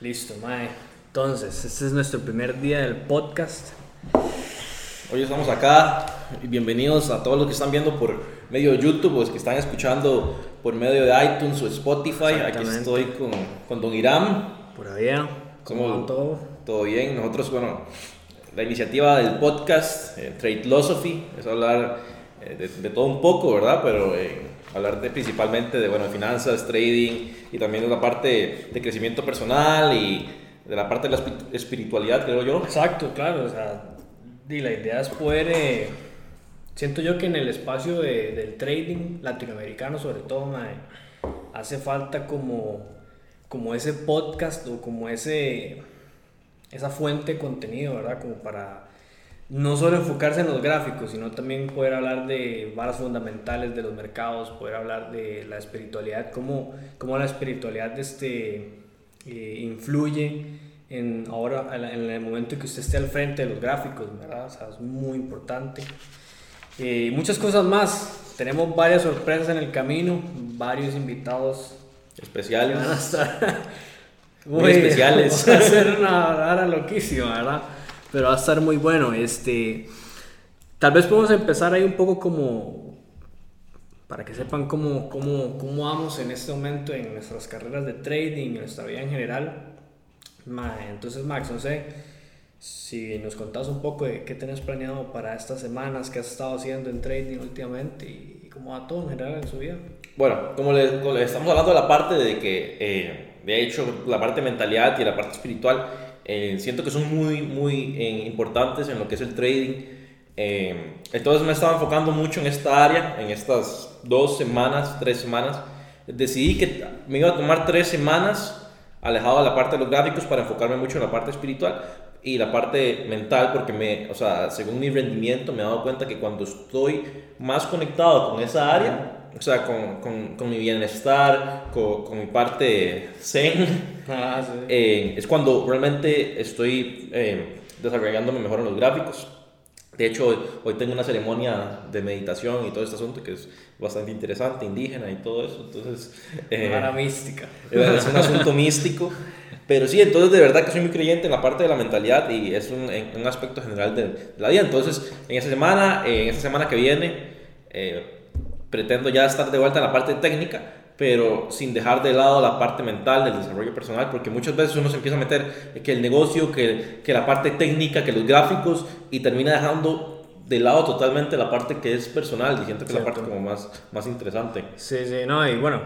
Listo, mae. Entonces, este es nuestro primer día del podcast. Hoy estamos acá y bienvenidos a todos los que están viendo por medio de YouTube o los que están escuchando por medio de iTunes o Spotify. Aquí estoy con, con Don Iram. Por allá, ¿cómo ¿Cómo- va todo? Todo bien. Nosotros, bueno, la iniciativa del podcast eh, Trade Philosophy es hablar eh, de, de todo un poco, ¿verdad? Pero eh, hablar de, principalmente de, bueno, finanzas, trading y también de la parte de crecimiento personal y de la parte de la espi- espiritualidad, creo yo. Exacto, claro. O sea, y la idea es poder. eh, siento yo que en el espacio de- del trading latinoamericano, sobre todo, hace falta como, como ese podcast o como ese esa fuente de contenido, ¿verdad? Como para no solo enfocarse en los gráficos, sino también poder hablar de varas fundamentales de los mercados, poder hablar de la espiritualidad, cómo, cómo la espiritualidad este, eh, influye en ahora en el momento en que usted esté al frente de los gráficos, ¿verdad? O sea, es muy importante. Eh, Y muchas cosas más. Tenemos varias sorpresas en el camino, varios invitados Especiales. van a estar Muy especiales. Va a ser una vara loquísima, ¿verdad? Pero va a estar muy bueno. Este, tal vez podemos empezar ahí un poco como para que sepan cómo, cómo, cómo vamos en este momento en nuestras carreras de trading, en nuestra vida en general. Entonces, Max, no sé si nos contás un poco de qué tenés planeado para estas semanas, qué has estado haciendo en trading últimamente y, cómo va todo en general en su vida. Bueno, como le, como le estamos hablando de la parte de que, eh, de hecho, la parte de mentalidad y la parte espiritual, eh, siento que son muy, muy eh, importantes en lo que es el trading. Eh, entonces me estaba enfocando mucho en esta área, en estas dos semanas, tres semanas. Decidí que me iba a tomar tres semanas alejado de la parte de los gráficos para enfocarme mucho en la parte espiritual y la parte mental porque me, o sea, según mi rendimiento me he dado cuenta que cuando estoy más conectado con esa área, o sea, con, con, con mi bienestar, con, con mi parte zen, Ah, sí. eh, es cuando realmente estoy eh, desarrollándome mejor en los gráficos. De hecho, hoy, hoy tengo una ceremonia de meditación y todo este asunto que es bastante interesante, indígena y todo eso. Entonces, eh, Vara mística. es un asunto místico. Pero sí, entonces de verdad que soy muy creyente en la parte de la mentalidad y es un, en- un aspecto general de, de la vida. Entonces, en esa semana, eh, en esta semana que viene, eh, pretendo ya estar de vuelta en la parte técnica, pero sin dejar de lado la parte mental del desarrollo personal, porque muchas veces uno se empieza a meter que el negocio, que, que la parte técnica, que los gráficos, y termina dejando de lado totalmente la parte que es personal, y siento que es la parte como más, más interesante. Sí, sí, no, y bueno,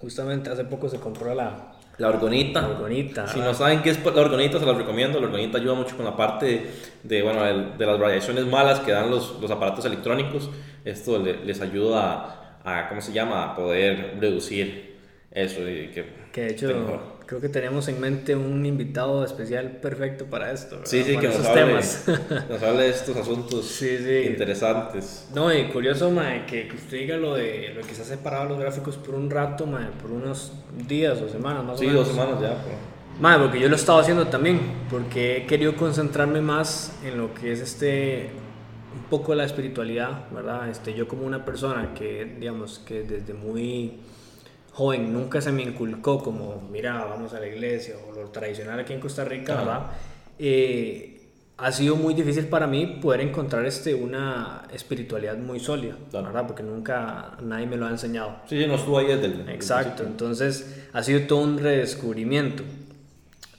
justamente hace poco se compró la, La orgonita. la orgonita. Si ¿verdad? no saben qué es la orgonita, se las recomiendo. La orgonita ayuda mucho con la parte de, bueno, el- de las radiaciones malas que dan los, los aparatos electrónicos. Esto le- les ayuda a, a, ¿cómo se llama?, a poder reducir eso y que... que de hecho, mejor. creo que tenemos en mente un invitado especial perfecto para esto. ¿verdad? Sí, sí, Para que nos hable, temas. nos hable de estos asuntos Sí, sí. interesantes. No, y curioso, mae, que, que usted diga lo de lo que se ha separado los gráficos por un rato, mae, por unos días o semanas más Sí, o menos. dos semanas ya. pero- Mae, porque yo lo he estado haciendo también, porque he querido concentrarme más en lo que es este, un poco la espiritualidad, ¿verdad? Este, yo como una persona que, digamos, que desde muy joven nunca se me inculcó como, mira, vamos a la iglesia o lo tradicional aquí en Costa Rica, Ajá. ¿verdad? Eh, ha sido muy difícil para mí poder encontrar este, una espiritualidad muy sólida, Claro. ¿verdad? Porque nunca nadie me lo ha enseñado. Sí, sí, no estuvo ahí desde el... Exacto, entonces ha sido todo un redescubrimiento.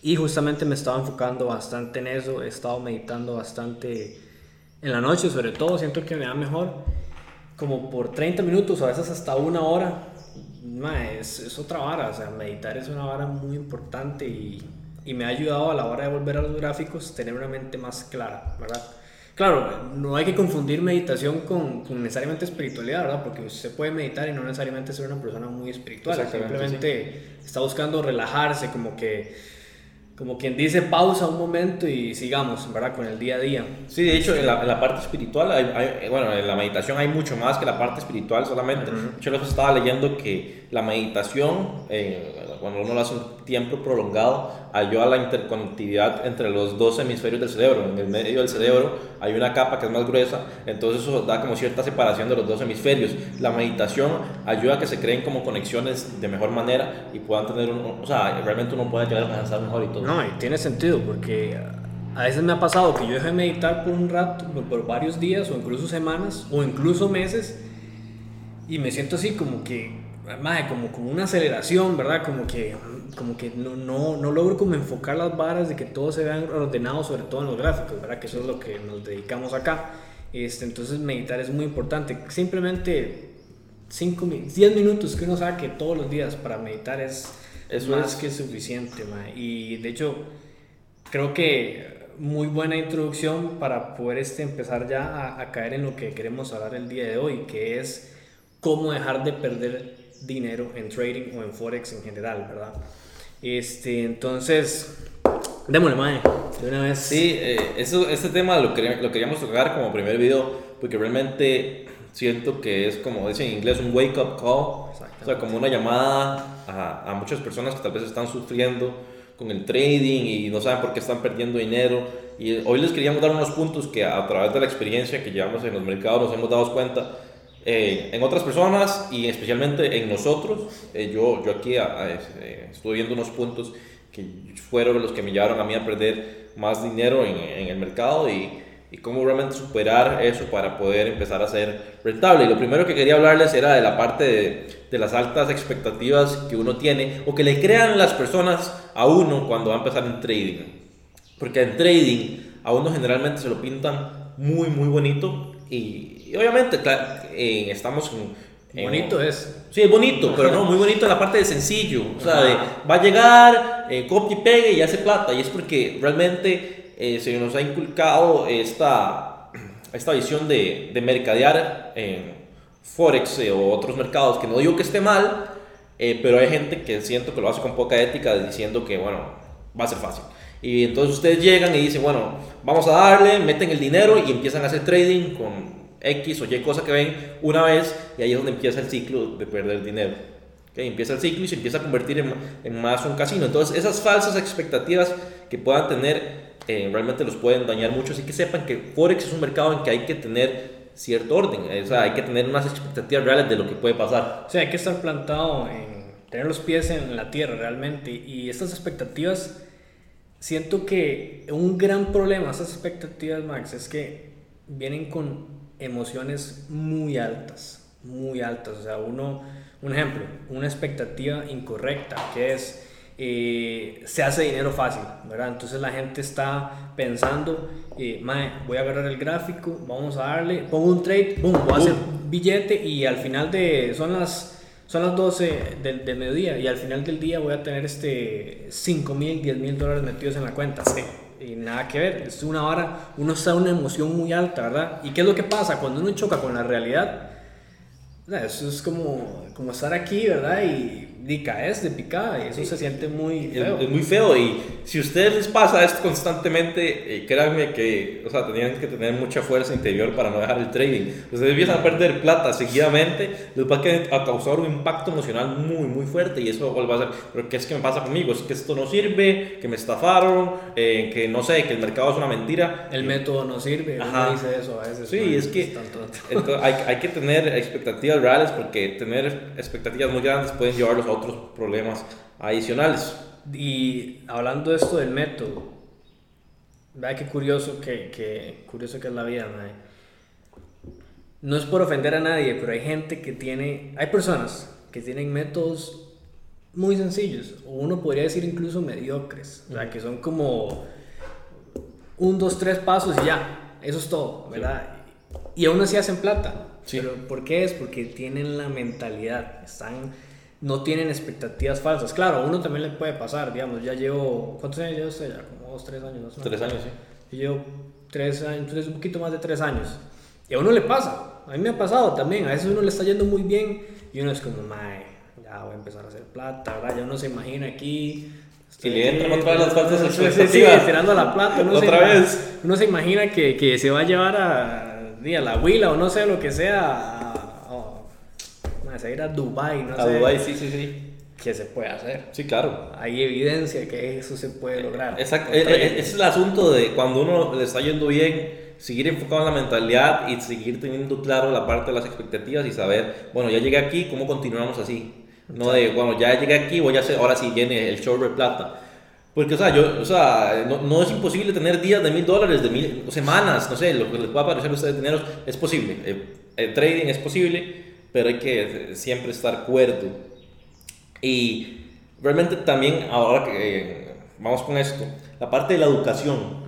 Y justamente me estaba enfocando bastante en eso, he estado meditando bastante en la noche, sobre todo, siento que me da mejor, como por 30 minutos, a veces hasta una hora. Ma, es, es otra vara, o sea, meditar es una vara muy importante y, y me ha ayudado a la hora de volver a los gráficos tener una mente más clara, ¿verdad? Claro, no hay que confundir meditación con, con necesariamente espiritualidad, ¿verdad? Porque usted puede meditar y no necesariamente ser una persona muy espiritual. Simplemente está buscando relajarse, como que, como quien dice, pausa un momento y sigamos, ¿verdad? Con el día a día. Sí, de hecho, en la, en la parte espiritual, hay, hay- bueno, en la meditación hay mucho más que la parte espiritual solamente. De hecho, luego estaba leyendo que la meditación, eh, cuando uno lo hace un tiempo prolongado, ayuda a la interconectividad entre los dos hemisferios del cerebro. En el medio del cerebro hay una capa que es más gruesa, entonces eso da como cierta separación de los dos hemisferios. La meditación ayuda a que se creen como conexiones de mejor manera y puedan tener un, o sea, realmente uno puede llegar a pensar mejor y todo. No, y tiene sentido porque a veces me ha pasado que yo dejo de meditar por un rato, por varios días o incluso semanas o incluso meses y me siento así como que madre, como, como una aceleración, ¿verdad? Como que, como que no, no, no, logro como enfocar las varas de que todo se vea ordenado, sobre todo en los gráficos, ¿verdad? Que eso es lo que nos dedicamos acá. Este, entonces meditar es muy importante. Simplemente 5, 10 minutos que uno saque todos los días para meditar es, es más que suficiente, madre. Y de hecho, creo que muy buena introducción para poder este, empezar ya a, a caer en lo que queremos hablar el día de hoy, que es cómo dejar de perder dinero en trading o en forex en general, ¿verdad? Este, entonces, démosle, mae, de una vez. Sí, eh, eso, este tema lo, lo queríamos tocar como primer video, porque realmente siento que es como dicen en inglés un wake up call, o sea, como una llamada a, a, muchas personas que tal vez están sufriendo con el trading y no saben por qué están perdiendo dinero. Y hoy les queríamos dar unos puntos que a través de la experiencia que llevamos en los mercados nos hemos dado cuenta eh, en otras personas y especialmente en nosotros. Eh, yo, yo aquí eh, estuve viendo unos puntos que fueron los que me llevaron a mí a perder más dinero en, en el mercado y, y, cómo realmente superar eso para poder empezar a ser rentable. Y lo primero que quería hablarles era de la parte de, de las altas expectativas que uno tiene o que le crean las personas a uno cuando va a empezar en trading. Porque en trading a uno generalmente se lo pintan muy, muy bonito y, y obviamente, eh, estamos en, bonito es. Sí, es bonito, pero no, muy bonito en la parte de sencillo. O sea, va a llegar, eh, copia y pegue y hace plata. Y es porque realmente eh, se nos ha inculcado esta, esta visión de, de mercadear en Forex o otros mercados, que no digo que esté mal, pero hay gente que siento que lo hace con poca ética diciendo que, bueno, va a ser fácil. Y entonces ustedes llegan y dicen, bueno, vamos a darle, meten el dinero y empiezan a hacer trading con X o Y cosa que ven una vez y ahí es donde empieza el ciclo de perder dinero. ¿Okay? Empieza el ciclo y se empieza a convertir en, en, más un casino. Entonces esas falsas expectativas que puedan tener eh, realmente los pueden dañar mucho. Así que sepan que Forex es un mercado en que hay que tener cierto orden, o sea, hay que tener unas expectativas reales de lo que puede pasar. O sea, hay que estar plantado en tener los pies en la tierra realmente y estas expectativas, siento que un gran problema, esas expectativas, Max, es que vienen con emociones muy altas, muy altas. O sea, uno, un ejemplo, una expectativa incorrecta, que es, eh, se hace dinero fácil, ¿verdad? Entonces la gente está pensando, eh, voy a agarrar el gráfico, vamos a darle, pongo un trade, boom, voy a hacer billete y al final de, son las... Son las 12 del, mediodía y al final del día voy a tener este 5 mil, 10 mil dólares metidos en la cuenta. Sí y nada que ver, es una hora, uno está una emoción muy alta, ¿verdad? ¿Y qué es lo que pasa? Cuando uno choca con la realidad, eso es como, como estar aquí, ¿verdad? Y y caes de picada y eso se siente muy feo. Es, muy feo y si a ustedes les pasa esto constantemente, eh, créanme que, o sea, tenían que tener mucha fuerza interior para no dejar el trading. Ustedes empiezan a perder plata seguidamente, les va a causar un impacto emocional muy, muy fuerte y eso va a ser, pero ¿qué es que me pasa conmigo? Es que esto no sirve, que me estafaron, eh, que no sé, que el mercado es una mentira. El método no sirve, Ajá. dice eso a veces. Sí, es que hay, hay que tener expectativas reales porque tener expectativas muy grandes pueden llevarlos a otros problemas adicionales. Y hablando de esto del método, vea qué curioso que, que, curioso que es la vida, No es por ofender a nadie, pero hay gente que tiene, hay personas que tienen métodos muy sencillos, o uno podría decir incluso mediocres, o sea, que son como un, dos, tres pasos y ya, eso es todo, ¿verdad? Y aún así hacen plata. Pero ¿por qué es? Porque tienen la mentalidad, están no tienen expectativas falsas. Claro, a uno también le puede pasar, digamos, ya llevo, ¿cuántos años llevo usted ya? Como dos, tres años, ¿no? Tres años, sí. Yo llevo tres años, tres, un poquito más de tres años. Y a uno le pasa, a mí me ha pasado también, a veces uno le está yendo muy bien y uno es como, mae, ya voy a empezar a hacer plata, ¿verdad? Ya uno se imagina aquí... Y le entran otra vez las falsas expectativas. Sí, tirando la plata. Uno otra se, vez. Uno se imagina que, que se va a llevar a, a la huila o no sé, lo que sea, a ir a Dubai, no A sé. Dubái, sí, sí, sí. ¿Qué se puede hacer? Sí, claro. Hay evidencia que eso se puede lograr. Exacto. Eh, eh, trading. Ese es el asunto de cuando uno le está yendo bien, seguir enfocado en la mentalidad y seguir teniendo claro la parte de las expectativas y saber, bueno, ya llegué aquí, ¿cómo continuamos así? No de, bueno, ya llegué aquí, voy a hacer, ahora sí viene el show de plata. Porque, o sea, yo, o sea, no, no es imposible tener días de mil dólares, de mil semanas, no sé, lo que les pueda parecer a ustedes dinero, es posible. Eh, el trading es posible, pero hay que eh, siempre estar cuerdo. Y realmente también, ahora que eh, vamos con esto, la parte de la educación.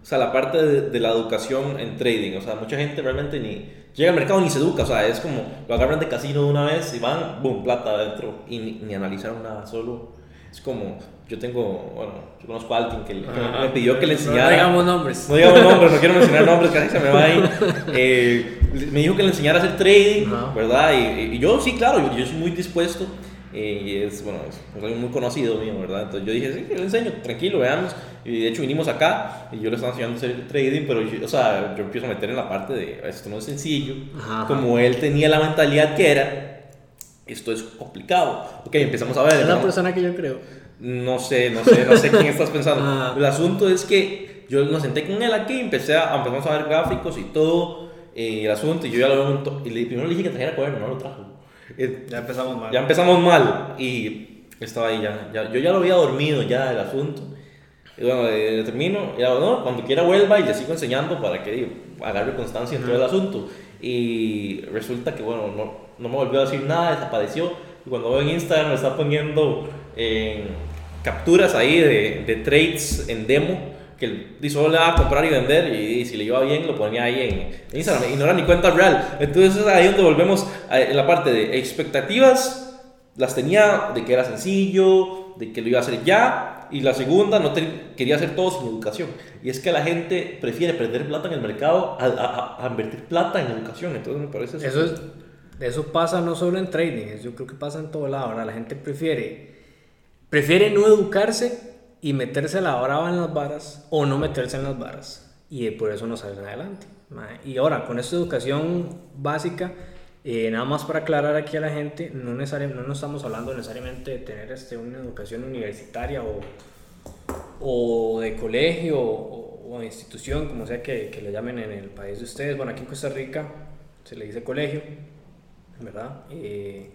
O sea, la parte de, de la educación en trading. O sea, mucha gente realmente ni llega al mercado ni se educa. O sea, es como lo agarran de casino de una vez y van, boom, plata adentro. Y ni, ni analizaron nada, solo. Es como, yo tengo, bueno, yo conozco a alguien que, le- que me pidió que le No enseñara. digamos nombres. No digamos nombres, no quiero mencionar nombres, casi se me va ahí. Eh, me dijo que le enseñara a hacer trading, Ajá. ¿verdad? Y, y yo sí, claro, yo, yo soy muy dispuesto. eh, y es, bueno, es alguien muy conocido mío, ¿verdad? Entonces yo dije, sí, yo le enseño, tranquilo, veamos. Y de hecho vinimos acá y yo le estaba enseñando a hacer trading, pero yo, o sea, yo empiezo a meter en la parte de esto no es sencillo. Ajá. Como él tenía la mentalidad que era, esto es complicado. Ok, empezamos a ver. Es la ¿no? persona que yo creo. No sé, no sé, no sé quién estás pensando. Ah. El asunto es que yo nos senté con él aquí, empecé a, empezamos a ver gráficos y todo, eh, el asunto, y yo ya lo veo un y le, primero le dije que trajera cuaderno, no lo trajo. Eh, Ya empezamos mal. ya empezamos mal, y estaba ahí ya, ya- yo ya lo había dormido ya el asunto. Y bueno, eh, termino, y ahora, no, cuando quiera vuelva y le sigo enseñando para que digo, agarre constancia en todo el asunto. Y resulta que, bueno, no, no me volvió a decir nada, desapareció. Y cuando veo en Instagram me está poniendo eh, capturas ahí de, de trades en demo que él solo le daba a comprar y vender y, si le iba bien lo ponía ahí en Instagram y no era ni cuenta real. Entonces es ahí donde volvemos a en la parte de expectativas, las tenía de que era sencillo, de que lo iba a hacer ya y la segunda no te- quería hacer todo sin educación. Y es que la gente prefiere perder plata en el mercado a, a- a invertir plata en educación. Entonces me parece Eso, es, eso pasa no solo en trading, eso yo creo que pasa en todo lado. ¿verdad? La gente prefiere, prefiere no educarse y meterse la brava en las varas o no meterse en las varas. Y por eso no salen adelante. Y ahora, con esta educación básica, eh, nada más para aclarar aquí a la gente, no, necesariamente, no estamos hablando necesariamente de tener este, una educación universitaria o, o de colegio o, o institución, como sea que, le llamen en el país de ustedes. Bueno, aquí en Costa Rica se le dice colegio, ¿verdad? Eh,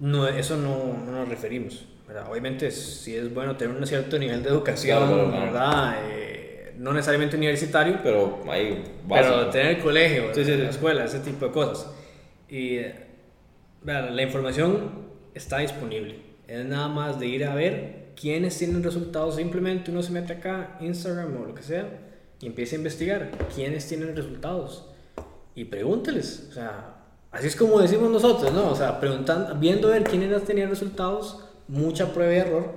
no, eso no nos referimos, ¿verdad? Obviamente sí es bueno tener un cierto nivel de educación, Claro, claro. ¿verdad? Eh, no necesariamente universitario, Pero ahí pero tener el colegio, Sí, sí, sí. la escuela, ese tipo de cosas. Y vean, la información está disponible. Es nada más de ir a ver quiénes tienen resultados. Simplemente uno se mete acá, Instagram o lo que sea, y empieza a investigar quiénes tienen resultados. Y pregúnteles. O sea, así es como decimos nosotros, ¿no? O sea, preguntando, viendo a ver quiénes tenían resultados, mucha prueba y error,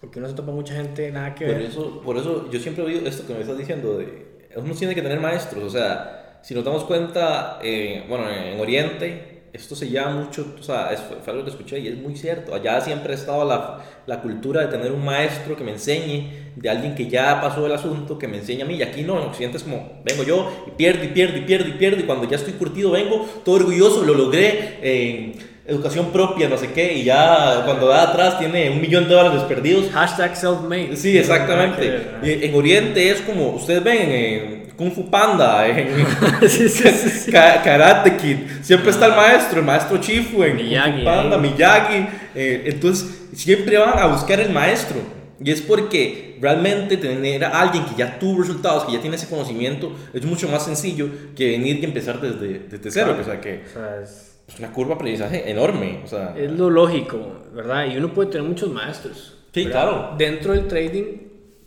porque uno se topa mucha gente nada que Por ver. eso, por eso yo siempre he oído esto que me estás diciendo, de, uno tiene que tener maestros, o sea, si nos damos cuenta, eh, bueno, en Oriente esto se llama mucho, o sea, es- fue, algo que escuché y es muy cierto, allá siempre ha estado la, la cultura de tener un maestro que me enseñe, de alguien que ya pasó el asunto, que me enseñe a mí, y aquí no, en Occidente es como, vengo yo y pierdo y pierdo y pierdo y pierdo, y cuando ya estoy curtido vengo, todo orgulloso, lo logré, en educación propia, no sé qué, y ya cuando da atrás tiene un millón de dólares perdidos, Hashtag self-made. Sí, exactamente. Y En Oriente es como, ustedes ven en Kung Fu Panda, en Sí, sí, sí, sí. Ka- Karate Kid, siempre está el maestro, el maestro Chifu en Kung Miyagi, Fu Panda. Miyagi. eh, entonces, siempre van a buscar el maestro. Y es porque realmente tener a alguien que ya tuvo resultados, que ya tiene ese conocimiento, es mucho más sencillo que venir y empezar desde, desde cero. Claro. O sea, que O sea, es, es una curva de aprendizaje enorme. O sea, es lo lógico, ¿verdad? Y uno puede tener muchos maestros. Sí, ¿verdad? claro. Dentro del trading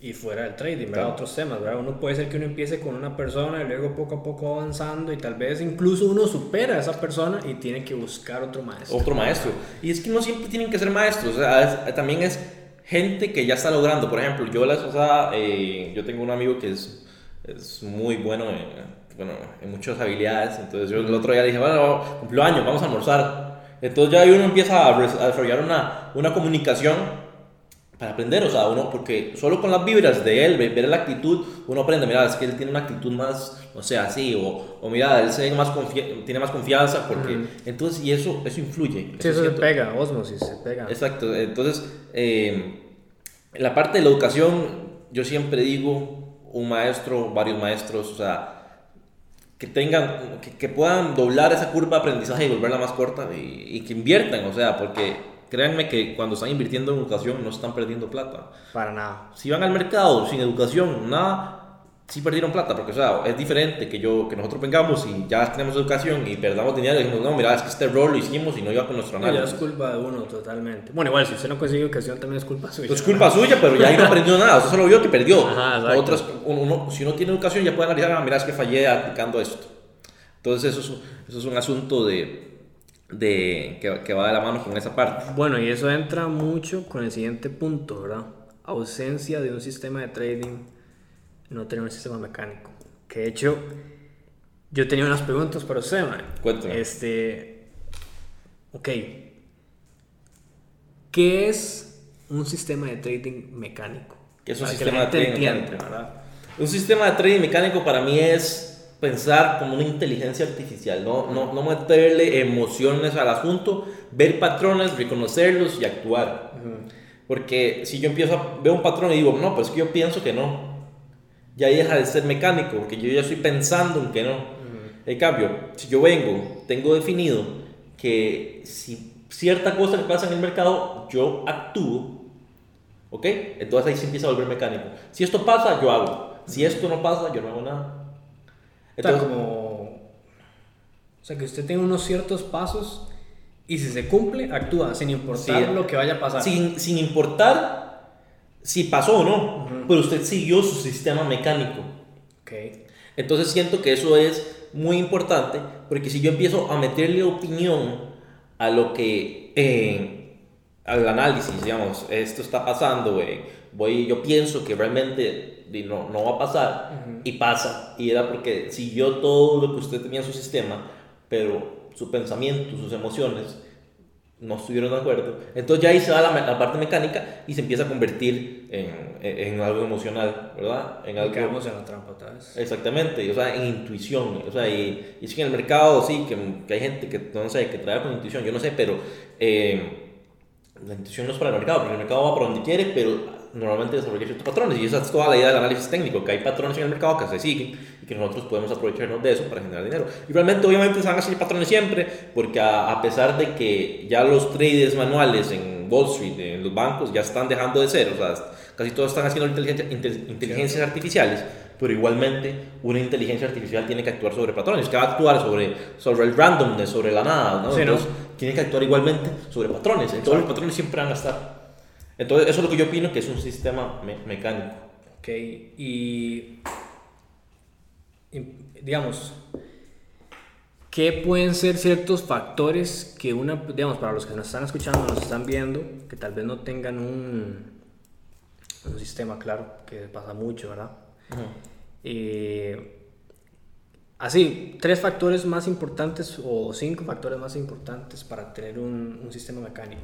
y fuera del trading, ¿verdad? Claro. Otros temas, ¿verdad? Uno puede ser que uno empiece con una persona y luego poco a poco avanzando y tal vez incluso uno supera a esa persona y tiene que buscar otro maestro. otro maestro. Y es que no siempre tienen que ser maestros, o sea, es- también es gente que ya está logrando. Por ejemplo, yo la vez pasada, eh, yo tengo un amigo que es, es muy bueno en, bueno, en muchas habilidades, entonces yo el otro día dije, bueno, cumplió años, vamos a almorzar. Entonces ya uno empieza a, desarrollar una, una comunicación para aprender, o sea, uno, porque solo con las vibras de él, ver, la actitud, uno aprende, mira, es que él tiene una actitud más, o sea, así, o, o mira, él se más tiene más confianza, porque, entonces, y eso, eso influye. Sí, eso, se pega, osmosis, se pega. Exacto, entonces, eh, en la parte de la educación, yo siempre digo, un maestro, varios maestros, o sea, que tengan, que, que puedan doblar esa curva de aprendizaje y volverla más corta y, y que inviertan, o sea, porque créanme que cuando están invirtiendo en educación no están perdiendo plata. Para nada. Si van al mercado sin educación, nada, sí perdieron plata, porque o sea, es diferente que yo que nosotros vengamos y ya tenemos educación y perdamos dinero y decimos, no, mira, es que este rol lo hicimos y no iba con nuestro análisis. Ya es culpa de uno totalmente. Bueno, igual, si usted no consigue educación también es culpa suya. Es culpa suya, pero ya ahí no aprendió nada, usted solo vio que perdió. Ajá, Otras, uno, si uno tiene educación ya puede analizar, ah, mira, es que fallé aplicando esto. Entonces eso es, eso es un asunto de, de que, que, va de la mano con esa parte. Bueno, y eso entra mucho con el siguiente punto, ¿verdad? Ausencia de un sistema de trading no tener un sistema mecánico. Que de hecho, yo tenía unas preguntas para usted, man. Cuéntame. Este. Ok. ¿Qué es un sistema de trading mecánico? ¿Qué es un sistema de trading mecánico? Un sistema de trading mecánico para mí es pensar como una inteligencia artificial, no, no, no meterle emociones al asunto, ver patrones, reconocerlos y actuar. Porque si yo empiezo a ver un patrón y digo, no, pues que yo pienso que no, ya deja de ser mecánico, porque yo ya estoy pensando en que no. En cambio, si yo vengo, tengo definido que si cierta cosa que pasa en el mercado, yo actúo, ¿ok? Entonces ahí se empieza a volver mecánico. Si esto pasa, yo hago. Si esto no pasa, yo no hago nada. Entonces, como... O sea, que usted tiene unos ciertos pasos y si se cumple, actúa, sin importar lo que vaya a pasar. Sin, sin importar si pasó o no, pero usted siguió su sistema mecánico. Okay. Entonces siento que eso es muy importante, porque si yo empiezo a meterle opinión a lo que, eh, al análisis, digamos, esto está pasando, voy, yo pienso que realmente no, no va a pasar, y pasa, y era porque siguió todo lo que usted tenía en su sistema, pero su pensamiento, sus emociones, no estuvieron de acuerdo. Entonces ya ahí se va la, la parte mecánica y se empieza a convertir en, en, algo emocional, ¿verdad? En algo... Quedamos en la trampa, ¿sabes? Exactamente, o sea, en intuición. O sea, y, y es que en el mercado sí, que, que, hay gente que, no sé, que trabaja con intuición, yo no sé, pero eh, la intuición no es para el mercado, porque el mercado va para donde quiere, pero normalmente desarrolla ciertos patrones y esa es toda la idea del análisis técnico, que hay patrones en el mercado que se siguen y que nosotros podemos aprovecharnos de eso para generar dinero. Y realmente obviamente se van a seguir patrones siempre, porque a, pesar de que ya los traders manuales en Wall Street, en los bancos, ya están dejando de ser, o sea, casi todos están haciendo inteligencia, inteligencias artificiales, pero igualmente una inteligencia artificial tiene que actuar sobre patrones, que va a actuar sobre, sobre el randomness, sobre la nada, ¿no? Entonces, tiene que actuar igualmente sobre patrones, entonces los patrones siempre van a estar. Entonces, eso es lo que yo opino que es un sistema mecánico. Ok, y, digamos, ¿qué pueden ser ciertos factores que una, digamos, para los que nos están escuchando, nos están viendo, que tal vez no tengan un, un sistema claro, que pasa mucho, ¿verdad? Eh, así, tres factores más importantes o cinco factores más importantes para tener un, un sistema mecánico.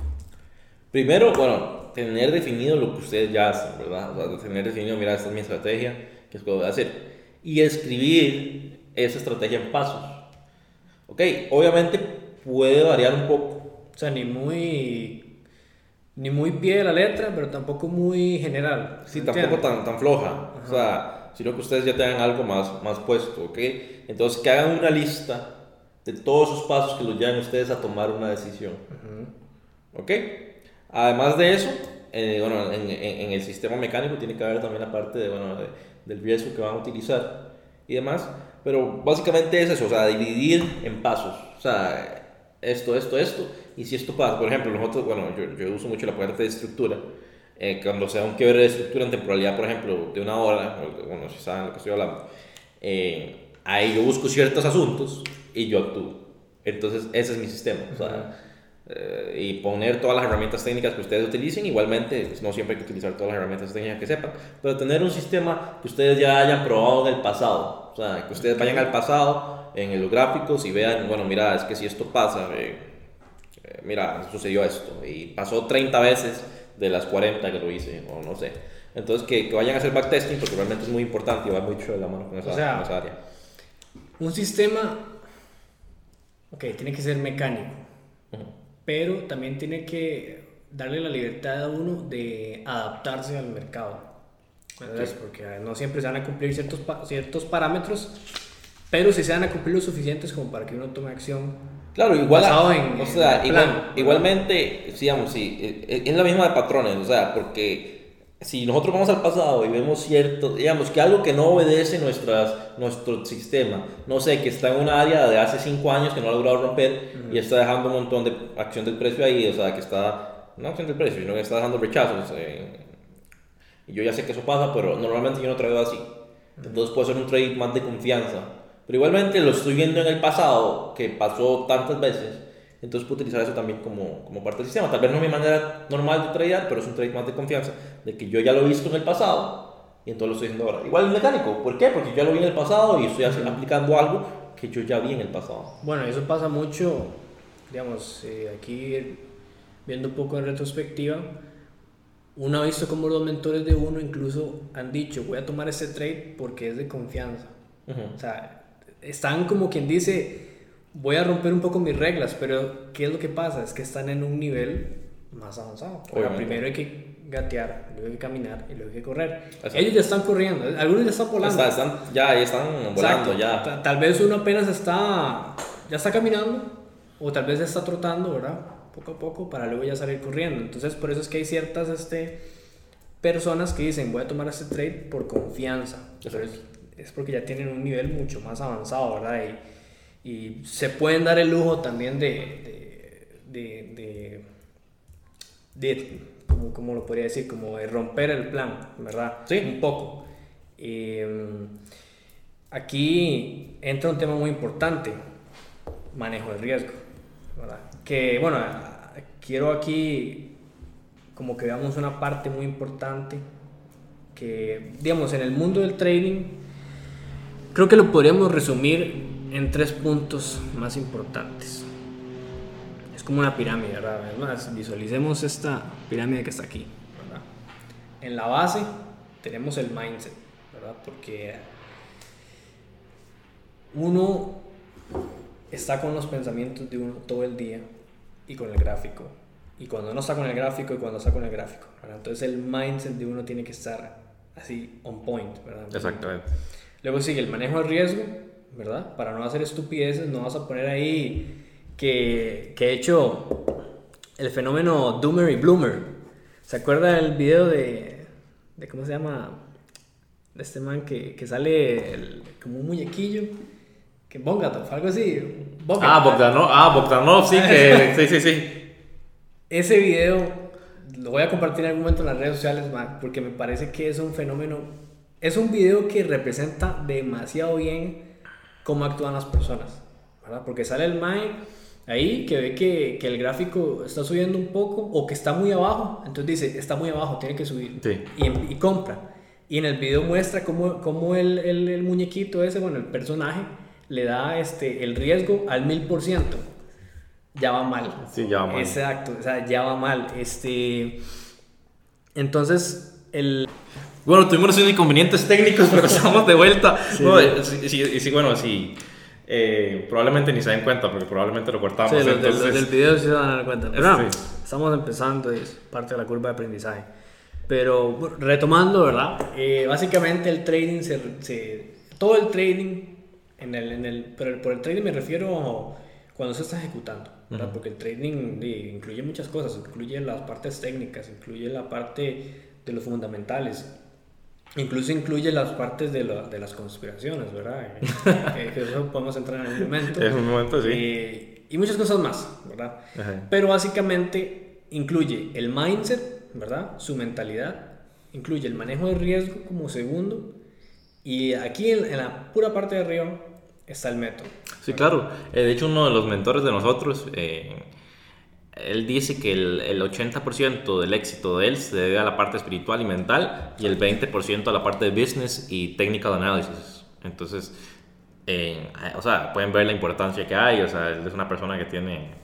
Primero, bueno, tener definido lo que ustedes ya hacen, ¿verdad? O sea, tener definido, mira, esta es mi estrategia, qué es lo que voy a hacer. Y escribir esa estrategia en pasos. Ok, obviamente puede variar un poco. O sea, ni muy, ni muy pie de la letra, pero tampoco muy general. Sí, tampoco tan, tan floja. O sea, sino que ustedes ya tengan algo más, más puesto, ¿ok? Entonces, que hagan una lista de todos esos pasos que los llevan ustedes a tomar una decisión. ¿Ok? Además de eso, eh, bueno, en, en, el sistema mecánico tiene que haber también la parte de, bueno, del riesgo que van a utilizar y demás. Pero básicamente es eso, o sea, dividir en pasos. O sea, esto, esto, esto. Y si esto pasa, por ejemplo, nosotros, bueno, yo, yo uso mucho la parte de estructura. Eh, cuando sea un quiebre de estructura en temporalidad, por ejemplo, de una hora, bueno, si saben lo que estoy hablando, eh, ahí yo busco ciertos asuntos y yo actúo. Entonces, ese es mi sistema. O sea, eh, y poner todas las herramientas técnicas que ustedes utilicen. Igualmente, pues, no siempre hay que utilizar todas las herramientas técnicas que sepan, pero tener un sistema que ustedes ya hayan probado en el pasado. O sea, que ustedes vayan al pasado en los gráficos y vean, bueno, mira, es que si esto pasa, eh, eh, mira, sucedió esto y pasó 30 veces de las 40 que lo hice, o no sé. Entonces, que, que vayan a hacer backtesting porque realmente es muy importante y va mucho de la mano con esa, O sea, con esa área. Un sistema, ok, tiene que ser mecánico, Ujú. Pero también tiene que darle la libertad a uno de adaptarse al mercado. Ok. Porque no siempre se van a cumplir ciertos, pa- ciertos parámetros, pero sí se van a cumplir lo suficientes como para que uno tome acción. Claro, igual, en- o sea, igual- igualmente, digamos, sí, eh, eh, es la misma de patrones, o sea, porque si nosotros vamos al pasado y vemos cierto, digamos, que algo que no obedece nuestras, nuestro sistema, no sé, que está en un área de hace 5 años que no ha logrado romper y está dejando un montón de acción del precio ahí, o sea, que está, no acción del precio, sino que está dejando rechazos. eh, y yo ya sé que eso pasa, pero normalmente yo no traigo así. Entonces puede ser un trade más de confianza. Pero igualmente lo estoy viendo en el pasado, que pasó tantas veces. Entonces puedo utilizar eso también como, como parte del sistema. Tal vez no es mi manera normal de tradear, pero es un trade más de confianza. De que yo ya lo he visto en el pasado y entonces lo estoy haciendo ahora. Igual el mecánico. ¿Por qué? Porque yo ya lo vi en el pasado y estoy aplicando algo que yo ya vi en el pasado. Bueno, eso pasa mucho, digamos, eh, aquí viendo un poco en retrospectiva, uno ha visto como los mentores de uno incluso han dicho, voy a tomar este trade porque es de confianza. Ujú. O sea, están como quien dice, voy a romper un poco mis reglas, pero ¿qué es lo que pasa? Es que están en un nivel más avanzado. Obviamente. primero hay que gatear, luego hay que caminar y luego hay que correr. Exacto. Ellos ya están corriendo, algunos ya están volando. Está- están, ya, ya están volando, Exacto. ya. Ta- Tal vez uno apenas está, ya está caminando, o tal vez ya está trotando, ¿verdad? Poco a poco, para luego ya salir corriendo. Entonces, por eso es que hay ciertas este, personas que dicen, voy a tomar este trade por confianza. Pero es, es porque ya tienen un nivel mucho más avanzado, ¿verdad? Y, y se pueden dar el lujo también de, de, de, de, de ¿cómo, cómo lo podría decir? Como de romper el plan, ¿verdad? Sí. Un poco. Eh, aquí entra un tema muy importante, manejo del riesgo, ¿verdad? Que, bueno, quiero aquí como que veamos una parte muy importante que, digamos, en el mundo del trading, creo que lo podríamos resumir en tres puntos más importantes. Es como una pirámide, ¿verdad? Es más, visualicemos esta pirámide que está aquí, ¿verdad? En la base tenemos el mindset, ¿verdad? Porque uno está con los pensamientos de uno todo el día y con el gráfico. Y cuando no está con el gráfico y cuando está con el gráfico, ¿verdad? Entonces el mindset de uno tiene que estar así on point, ¿verdad? Exactamente. Luego sigue el manejo de riesgo, ¿verdad? Para no hacer estupideces, no vas a poner ahí que, que he hecho el fenómeno Doomer y Bloomer. ¿Se acuerda del video de, de cómo se llama? De este man que, que sale el- como un muñequillo. Que Bogatov, algo así. Bogatov. Ah, Bogdanov, ah, Bogdanov, sí, que, sí, sí, sí. Ese video lo voy a compartir en algún momento en las redes sociales, man, porque me parece que es un fenómeno. Es un video que representa demasiado bien cómo actúan las personas, ¿verdad? Porque sale el Mae ahí que ve que, que el gráfico está subiendo un poco o que está muy abajo, entonces dice, está muy abajo, tiene que subir. Sí. Y, em- y compra. Y en el video muestra cómo, cómo el, el, el muñequito ese, bueno, el personaje, le da este, el riesgo al mil por ciento. Ya va mal. Sí, ya va mal. Exacto, o sea, ya va mal. Este, entonces, el, Bueno, tuvimos unos inconvenientes técnicos, pero estamos de vuelta. No, eh, sí, sí, sí, bueno, sí. eh, probablemente ni se den cuenta, porque probablemente lo cortamos. sí, los, del- entonces, del video sí se van a dar cuenta. Pero no, Sí. estamos empezando, es parte de la curva de aprendizaje. Pero retomando, ¿verdad? Eh, básicamente el trading, se, se- todo el trading, en el, en el, pero por el trading me refiero cuando se está ejecutando, ¿verdad? Porque el trading incluye muchas cosas, incluye las partes técnicas, incluye la parte de los fundamentales, Incluso incluye las partes de, la- de las conspiraciones, ¿verdad? Eh, que eso podemos entrar en algún momento. En un momento, sí. Eh, y muchas cosas más, ¿verdad? Ajá. Pero básicamente incluye el mindset, ¿verdad? Su mentalidad, incluye el manejo de riesgo como segundo, y aquí en, en la pura parte de arriba está el método. Sí, claro. Eh, de hecho, uno de los mentores de nosotros, eh, él dice que el, el 80% del éxito de él se debe a la parte espiritual y mental y el 20% a la parte de business y technical analysis. Entonces, eh, o sea, pueden ver la importancia que hay. O sea, él es una persona que tiene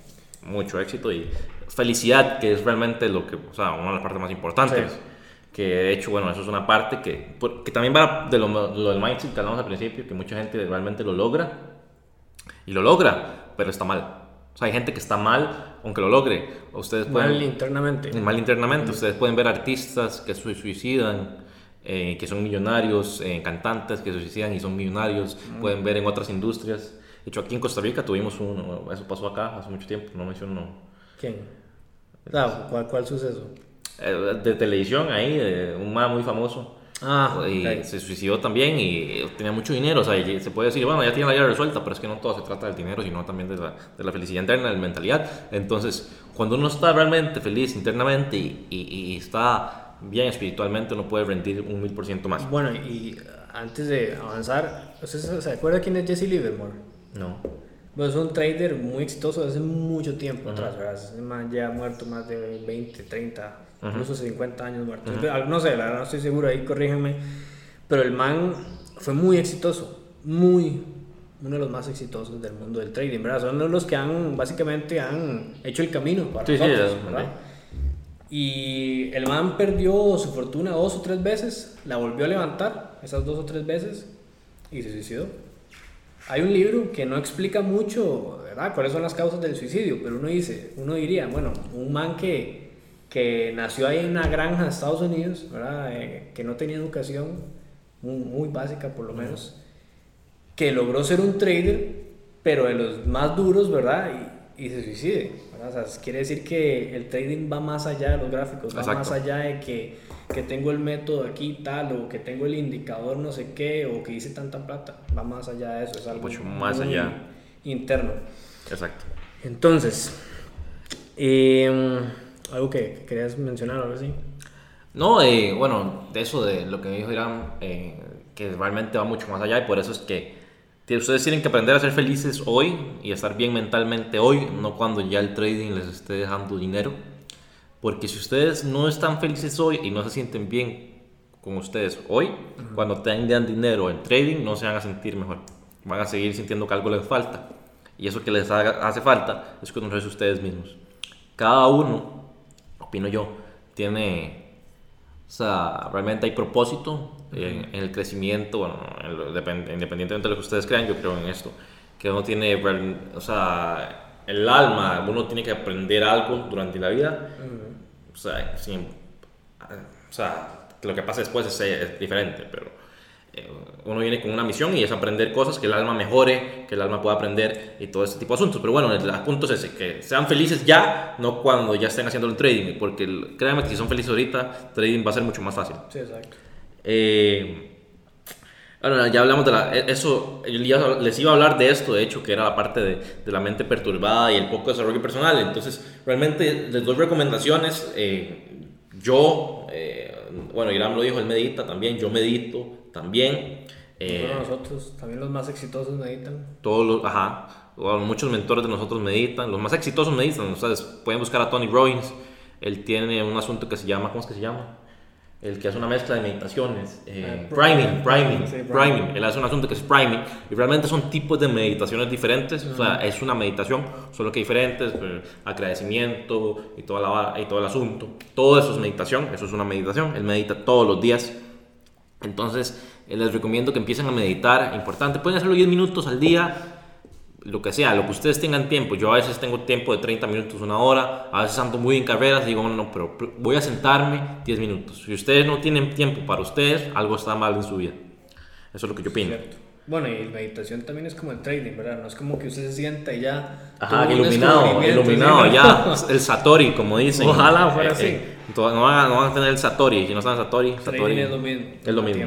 mucho éxito y felicidad, que es realmente lo que, o sea, una de las partes más importantes. Que de hecho, bueno, eso es una parte que, que también va de lo, lo del mindset que hablamos al principio, que mucha gente realmente lo logra y lo logra, pero está mal. O sea, hay gente que está mal aunque lo logre. Ustedes pueden, mal internamente. Mal internamente. Ustedes pueden ver artistas que se suicidan, eh, que son millonarios, eh, cantantes que se suicidan y son millonarios. Pueden ver en otras industrias. De hecho, aquí en Costa Rica tuvimos uno, eso pasó acá hace mucho tiempo, no menciono. ¿Quién? Ah, ¿cuál, ¿Cuál suceso? Eh, de televisión ahí, de un man muy famoso. Ah, y se suicidó también y tenía mucho dinero. O sea, se puede decir, bueno, ya tiene la vida resuelta, pero es que no todo se trata del dinero, sino también de la, de la felicidad interna, de la mentalidad. Entonces, cuando uno está realmente feliz internamente y, y, está bien espiritualmente, uno puede rendir un mil por ciento más. Bueno, y antes de avanzar, ¿usted se acuerda quién es Jesse Livermore? No. Bueno, es un trader muy exitoso desde hace mucho tiempo atrás, ¿verdad? Ese man ya ha muerto más de 20, 30, incluso 50 años muerto. No sé, la verdad no estoy seguro, ahí corrígenme. Pero el man fue muy exitoso, muy, uno de los más exitosos del mundo del trading, ¿verdad? Son los que han, básicamente, han hecho el camino para sí, nosotros, ¿verdad? Y el man perdió su fortuna dos o tres veces, la volvió a levantar esas dos o tres veces y se suicidó. Hay un libro que no explica mucho, ¿verdad? ¿Cuáles son las causas del suicidio? Pero uno dice, uno diría, bueno, un man que, que nació ahí en una granja de Estados Unidos, ¿verdad? Eh, que no tenía educación, muy, básica por lo menos, que logró ser un trader, pero de los más duros, ¿verdad? Y, y se suicide, ¿verdad? O sea, quiere decir que el trading va más allá de los gráficos, va más allá de que que tengo el método aquí tal, o que tengo el indicador no sé qué, o que hice tanta plata. Va más allá de eso, es algo mucho más allá interno. Exacto. Entonces, em, algo que querías mencionar ahora sí. No, eh, bueno, de eso de lo que me dijo Irán, eh, que realmente va mucho más allá y por eso es que ustedes tienen que aprender a ser felices hoy y estar bien mentalmente hoy, no cuando ya el trading les esté dejando dinero porque si ustedes no están felices hoy y no se sienten bien con ustedes hoy, cuando tengan dinero en trading no se van a sentir mejor. Van a seguir sintiendo que algo les falta. Y eso que les hace falta es conocerse ustedes mismos. Cada uno, opino yo, tiene, o sea, realmente hay propósito en, el crecimiento, bueno, independientemente de lo que ustedes crean, yo creo en esto, que uno tiene, o sea, el alma, uno tiene que aprender algo durante la vida. O sea, o sea, lo que pasa después es, diferente, pero eh, uno viene con una misión y es aprender cosas, que el alma mejore, que el alma pueda aprender y todo ese tipo de asuntos. Pero bueno, el, punto es ese, que sean felices ya, no cuando ya estén haciendo el trading, porque créanme que si son felices ahorita, trading va a ser mucho más fácil. Sí, exacto. Eh, bueno, ya hablamos de la, e, eso, les iba a hablar de esto, de hecho, que era la parte de, de la mente perturbada y el poco desarrollo personal. Entonces, realmente les doy recomendaciones. Eh, yo, eh, bueno, Irán lo dijo, él medita también, yo medito también. Eh, nosotros, también los más exitosos meditan. Todos los, ajá, muchos mentores de nosotros meditan, los más exitosos meditan. Ustedes pueden buscar a Tony Robbins, él tiene un asunto que se llama, ¿cómo es que se llama? el que hace una mezcla de meditaciones, eh, ah, priming, priming, priming, él hace un asunto que es priming, y realmente son tipos de meditaciones diferentes, o sea, es una meditación, solo que diferentes, pues, agradecimiento y, toda la, y todo el asunto, todo eso es meditación, eso es una meditación, él medita todos los días, entonces eh, les recomiendo que empiecen a meditar, importante, pueden hacerlo 10 minutos al día, lo que sea, lo que ustedes tengan tiempo. Yo a veces tengo tiempo de 30 minutos, una hora, a veces ando muy en carreras, digo, no, pero voy a sentarme 10 minutos. Si ustedes no tienen tiempo para ustedes, algo está mal en su vida. Eso es lo que yo opino. Bueno, y meditación también es como el trading, ¿verdad? No es como que usted se sienta y ya. Ajá, iluminado, iluminado, ya. El Satori, como dicen. Ojalá fuera eh, así. Eh, no, van, a tener el Satori. Si no saben Satori, Satori. es lo mismo. Es lo mismo.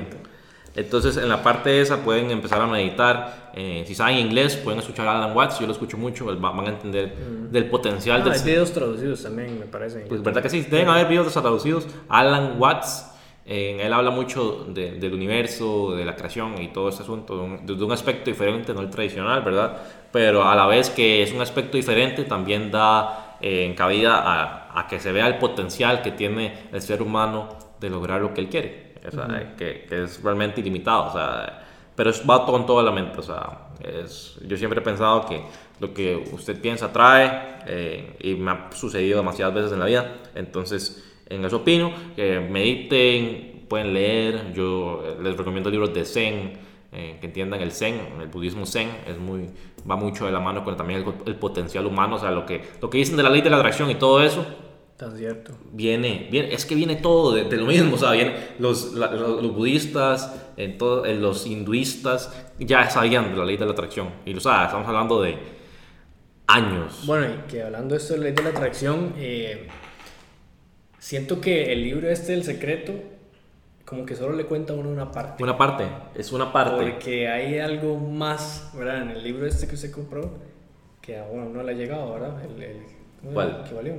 Entonces, en la parte esa pueden empezar a meditar. Eh, si saben inglés, pueden escuchar a Alan Watts. Yo lo escucho mucho, van a entender del potencial ah, del. Hay videos traducidos también, me parece. Pues, verdad que sí, deben haber videos traducidos. Alan Watts, él habla mucho del universo, de la creación y todo este asunto, desde un, aspecto diferente, no el tradicional, ¿verdad? Pero a la vez que es un aspecto diferente, también da eh, cabida a, a que se vea el potencial que tiene el ser humano de lograr lo que él quiere que, que, es realmente ilimitado. O sea, pero es, va con toda la mente. O sea, es, yo siempre he pensado que lo que usted piensa atrae eh, y me ha sucedido demasiadas veces en la vida. Entonces, en eso opino, que mediten, pueden leer. Yo eh, les recomiendo libros de Zen, eh, que entiendan el Zen, el budismo Zen, es muy, va mucho de la mano con también el, el, potencial humano, o sea, lo que, lo que dicen de la ley de la atracción y todo eso. Tan cierto. Viene, viene, es que viene todo de, de lo mismo, o sea, viene los, la, los, los, budistas, en todo, en los hinduistas, ya sabían de la ley de la atracción. Y, o sea, estamos hablando de años. Bueno, y que hablando de esto de la ley de la atracción, eh, siento que el libro este del secreto como que solo le cuenta a uno una parte. Una parte, es una parte. Porque hay algo más, ¿verdad? En el libro este que usted compró, que a uno no le ha llegado, ¿verdad? El, el, ¿Cuál? Que valió.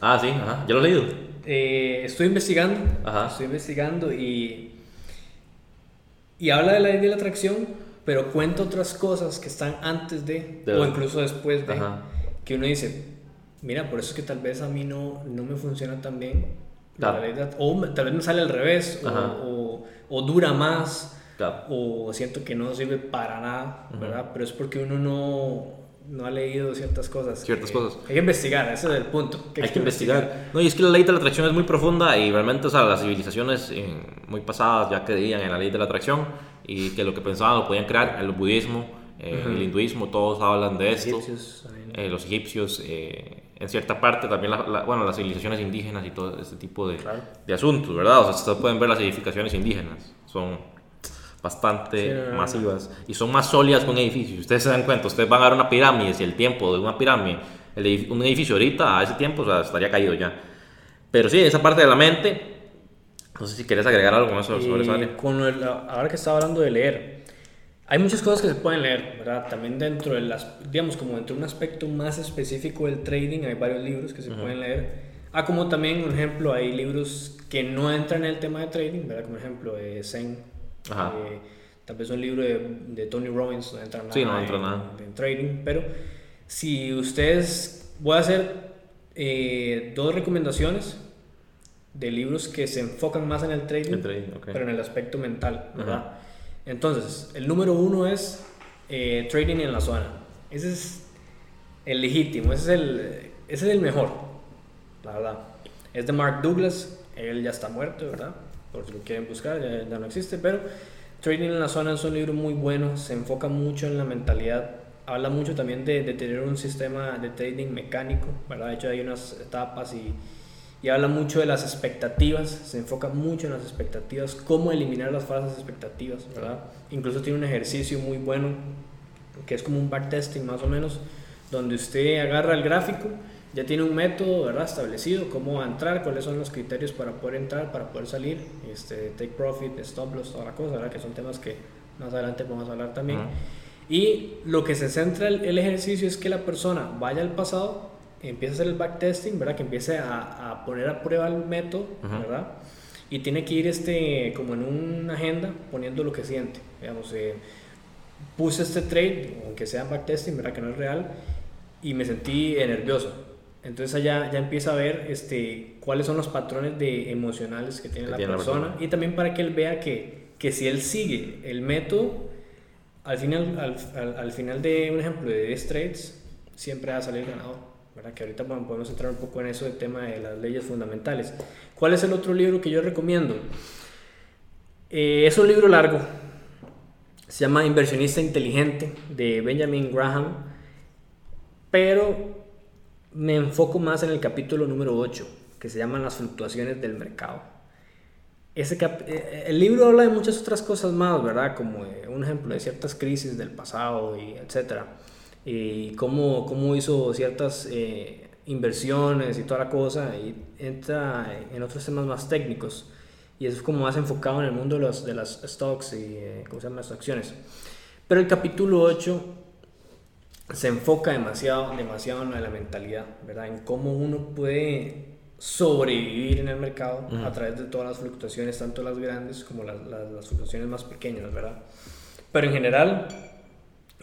Ah, sí, ajá. ¿Ya lo he leído? Eh, estoy investigando, Ajá. estoy investigando y, y habla de la ley de la atracción, pero cuenta otras cosas que están antes de, De- o incluso después de, Ajá. que uno dice, mira, por eso es que tal vez a mí no, no me funciona tan bien. la Claro. ley de- o tal vez me sale al revés, o, o- o dura más, Claro. o siento que no sirve para nada, ¿verdad? Pero es porque uno no, no ha leído ciertas cosas. Ciertas que- cosas. Hay que investigar, ese es el punto. Hay que investigar. No, y es que la ley de la atracción es muy profunda y realmente, o sea, las civilizaciones eh, muy pasadas ya creían en la ley de la atracción y que lo que pensaban lo podían crear. El budismo, eh, el hinduismo, todos hablan de esto. Egipcios. Eh, los egipcios, eh, en cierta parte también, la- la- bueno, las civilizaciones indígenas y todo este tipo de, Claro. de asuntos, ¿verdad? O sea, ustedes pueden ver las edificaciones indígenas, son bastante Sí, masivas y son más sólidas que un edificio. Ustedes se dan cuenta, ustedes van a ver una pirámide, si el tiempo de una pirámide, el edif- un edificio ahorita, a ese tiempo, o sea, estaría caído ya. Pero sí, esa parte de la mente, no sé si quieres agregar algo con eso sobre esa área. con el- ahora que estaba hablando de leer, hay muchas cosas que se pueden leer, ¿verdad? También dentro de las, digamos, como dentro de un aspecto más específico del trading, hay varios libros que se pueden leer. Ah, como también, por ejemplo, hay libros que no entran en el tema de trading, ¿verdad? Como ejemplo, eh, Zen. Ajá. eh, tal vez un libro de, de Tony Robbins no entra nada, Sí, no entra en, nada. en trading, pero si ustedes, voy a hacer eh, dos recomendaciones de libros que se enfocan más en el trading, El trading, ok. pero en el aspecto mental, ¿verdad? Entonces, el número uno es eh, Trading en la zona. Ese es el legítimo, ese es el, ese es el mejor, la verdad. Es de Mark Douglas, él ya está muerto, ¿verdad? Por lo quieren buscar, ya, ya no existe, pero Trading en la zona es un libro muy bueno, se enfoca mucho en la mentalidad, habla mucho también de, de tener un sistema de trading mecánico, ¿verdad? De hecho hay unas etapas y, y habla mucho de las expectativas, se enfoca mucho en las expectativas, cómo eliminar las falsas expectativas, ¿verdad? Incluso tiene un ejercicio muy bueno que es como un backtesting más o menos, donde usted agarra el gráfico, ya tiene un método ¿verdad? establecido, cómo va a entrar, cuáles son los criterios para poder entrar, para poder salir, este, take profit, stop loss, toda la cosa, ¿verdad? que son temas que más adelante vamos a hablar también. Ujú. Y lo que se centra el, el ejercicio es que la persona vaya al pasado, empiece a hacer el backtesting, ¿verdad? que empiece a, a poner a prueba el método, Ujú. ¿verdad? y tiene que ir este, como en una agenda poniendo lo que siente. Digamos, eh, puse este trade, aunque sea backtesting, ¿verdad? que no es real, y me sentí nervioso. Entonces allá ya empieza a ver este, cuáles son los patrones de emocionales que tiene, Que la, tiene la persona, persona. y también para que él vea que, que si él sigue el método, al final, al, al- al final de un ejemplo de 10 trades, siempre va a salir ganador. Que ahorita podemos entrar un poco en eso del tema de las leyes fundamentales. ¿Cuál es el otro libro que yo recomiendo? Eh, es un libro largo. Se llama Inversionista Inteligente de Benjamin Graham. Pero me enfoco más en el capítulo número 8, que se llama Las fluctuaciones del mercado. Ese cap- eh, el libro habla de muchas otras cosas más, ¿verdad? Como eh, un ejemplo de ciertas crisis del pasado y etcétera. Y cómo, cómo hizo ciertas eh, inversiones y toda la cosa. Y entra en otros temas más técnicos. Y eso es como más enfocado en el mundo de, los, de las stocks y, eh, ¿cómo se llaman? Las acciones. Pero el capítulo 8 se enfoca demasiado, demasiado en la mentalidad, ¿verdad? En cómo uno puede sobrevivir en el mercado a través de todas las fluctuaciones, tanto las grandes como las, las, las fluctuaciones más pequeñas, ¿verdad? Pero en general,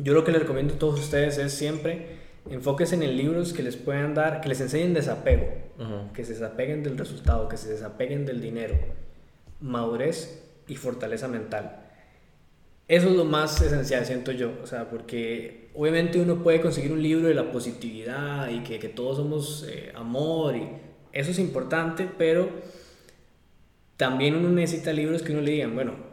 yo lo que les recomiendo a todos ustedes es siempre enfóquense en libros que les puedan dar, que les enseñen desapego, que se desapeguen del resultado, que se desapeguen del dinero, madurez y fortaleza mental. Eso es lo más esencial, siento yo. O sea, porque obviamente uno puede conseguir un libro de la positividad y que, que todos somos eh, amor y eso es importante, pero también uno necesita libros que uno le digan, bueno,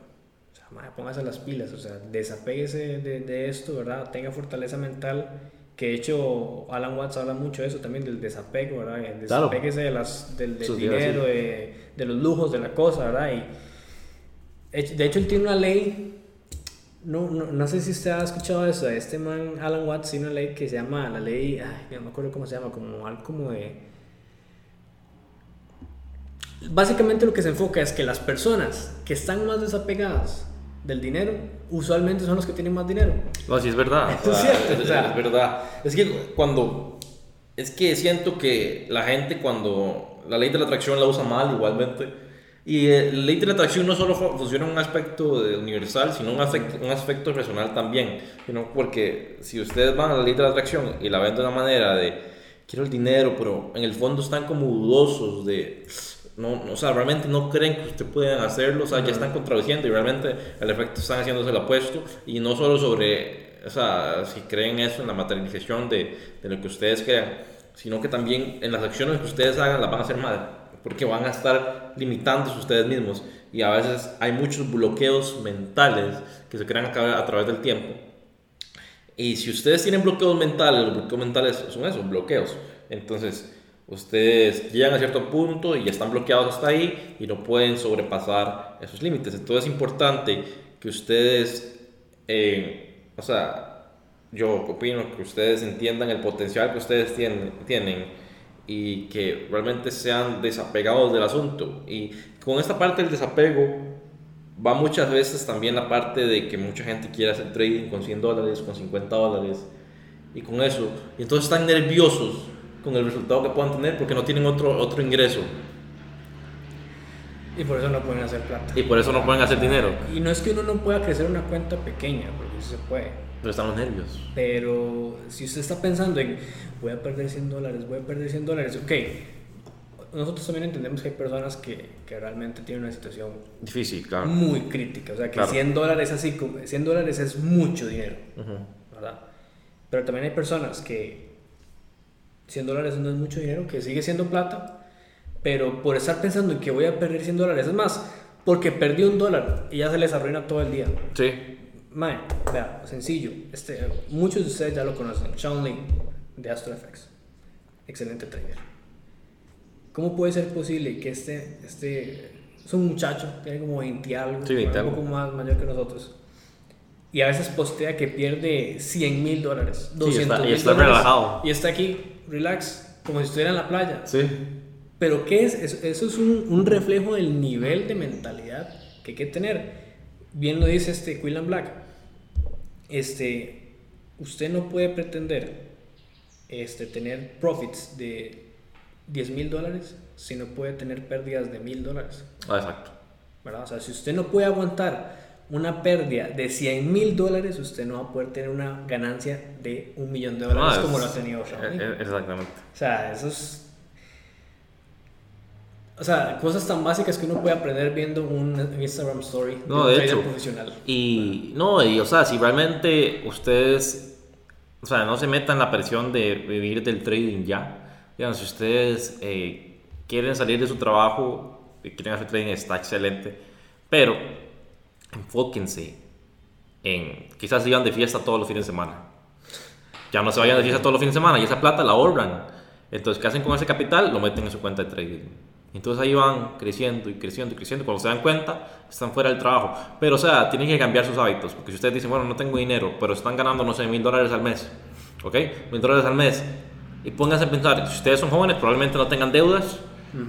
póngase las pilas, o sea, desapéguese de, de, esto, ¿verdad? Tenga fortaleza mental, que de hecho Alan Watts habla mucho de eso también, del desapego, ¿verdad? Desapéguese de las, del, del dinero, de, de, los lujos, de la cosa, ¿verdad? Y de hecho él tiene una ley no, no, no, sé si usted ha escuchado eso. Este man, Alan Watts, tiene una ley que se llama la ley. Ay, no me acuerdo cómo se llama, como algo como de. Básicamente lo que se enfoca es que las personas que están más desapegadas del dinero, usualmente son los que tienen más dinero. No, sí, es verdad. es, cierto, es, verdad. Es que cuando. Es que siento que la gente, cuando la ley de la atracción la usa mal, igualmente y el ley de la atracción no solo funciona en un aspecto universal, sino un aspecto, un aspecto personal también. Sino porque si ustedes van a la ley de la atracción y la ven de una manera de quiero el dinero, pero en el fondo están como dudosos de. No, o sea, realmente no creen que ustedes puedan hacerlo, o sea, ya están contradiciendo y realmente el efecto están haciéndose el apuesto y no solo sobre, o sea, si creen eso en la materialización de, de lo que ustedes crean, sino que también en las acciones que ustedes hagan las van a hacer mal porque van a estar limitándose ustedes mismos y a veces hay muchos bloqueos mentales que se crean a, través del tiempo. Y si ustedes tienen bloqueos mentales, los bloqueos mentales son esos, bloqueos. Entonces, ustedes llegan a cierto punto y ya están bloqueados hasta ahí y no pueden sobrepasar esos límites. Entonces es importante que ustedes, eh, o sea, yo opino que ustedes entiendan el potencial que ustedes tienen, tienen y que realmente sean desapegados del asunto. Y con esta parte del desapego va muchas veces también la parte de que mucha gente quiere hacer trading con 100 dólares, con 50 dólares y con eso. Y entonces están nerviosos con el resultado que puedan tener porque no tienen otro, otro ingreso. Y por eso no pueden hacer plata. Y por eso no pueden hacer dinero. Y no es que uno no pueda crecer una cuenta pequeña, porque se puede. Pero están los nervios. Pero si usted está pensando en, voy a perder 100 dólares, voy a perder 100 dólares, ok. Nosotros también entendemos que hay personas que, que realmente tienen una situación difícil, claro. Muy crítica. O sea, que 100 dólares así, 100 dólares es mucho dinero, ¿verdad? Pero también hay personas que 100 dólares no es mucho dinero, que sigue siendo plata, pero por estar pensando en que voy a perder 100 dólares, es más, porque perdí un dólar y ya se les arruina todo el día. Sí. Mae, vea, sencillo. Este, muchos de ustedes ya lo conocen. Sean Lee, de AstroFX. Excelente trader. ¿Cómo puede ser posible que este, este es un muchacho, tiene como 20 algo, un poco más mayor que nosotros, y a veces postea que pierde 100 mil dólares, 200 y está, relajado. Y está aquí, relax, como si estuviera en la playa. Sí. Pero ¿qué es? Eso, eso es un, un reflejo del nivel de mentalidad que hay que tener bien lo dice este Quillan Black, este, usted no puede pretender este, tener profits de 10 mil dólares si no puede tener pérdidas de mil dólares. Ah, exacto. ¿verdad? O sea, si usted no puede aguantar una pérdida de 100 mil dólares, usted no va a poder tener una ganancia de un millón de dólares como lo ha tenido Sean. E, e, exactamente. O sea, eso es o sea, cosas tan básicas que uno puede aprender viendo un Instagram story no, de, hecho, profesional. Y no, y o sea, si realmente ustedes, o sea, no se metan la presión de vivir del trading ya. Digamos, si ustedes eh, quieren salir de su trabajo y quieren hacer trading, está excelente. Pero enfóquense en, quizás sigan de fiesta todos los fines de semana. Ya no se vayan de fiesta todos los fines de semana y esa plata la ahorran. Entonces, ¿qué hacen con ese capital? Lo meten en su cuenta de trading. Entonces ahí van creciendo y creciendo y creciendo. Cuando se dan cuenta, están fuera del trabajo. Pero, o sea, tienen que cambiar sus hábitos. Porque si ustedes dicen, bueno, no tengo dinero, pero están ganando, no sé, mil dólares al mes. ¿Ok? Mil dólares al mes. Y pónganse a pensar, si ustedes son jóvenes, probablemente no tengan deudas.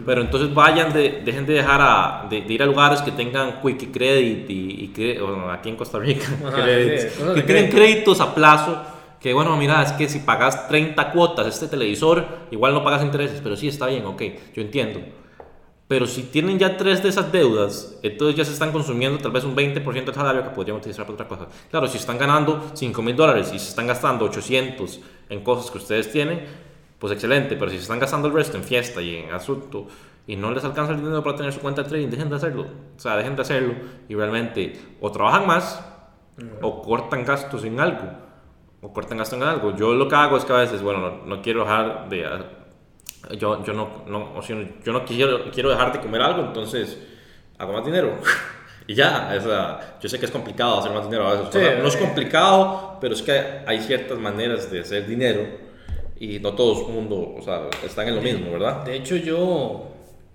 Pero entonces vayan, de, dejen de dejar a, de, ir a lugares que tengan quick credit y, y bueno, aquí en Costa Rica, que tienen créditos a plazo que bueno, mira, es que si pagas 30 cuotas este televisor, igual no pagas intereses, pero sí está bien, ok, yo entiendo. Pero si tienen ya tres de esas deudas, entonces ya se están consumiendo tal vez un 20% del salario que podrían utilizar para otra cosa. Claro, si están ganando 5 mil dólares y se están gastando 800 en cosas que ustedes tienen, pues excelente. Pero si se están gastando el resto en fiesta y en asunto y no les alcanza el dinero para tener su cuenta de trading, dejen de hacerlo. O sea, dejen de hacerlo y realmente o trabajan más o cortan gastos en algo, o cortan gastos en algo. Yo lo que hago es que a veces, bueno, no, no quiero dejar de... Yo, yo, no, no, o sea, yo no quiero, quiero dejar de comer algo, entonces hago más dinero. y ya, o sea, yo sé que es complicado hacer más dinero a veces. Sí, no es complicado, pero es que hay ciertas maneras de hacer dinero y no todo el mundo, o sea, están en lo mismo, ¿verdad? De hecho, yo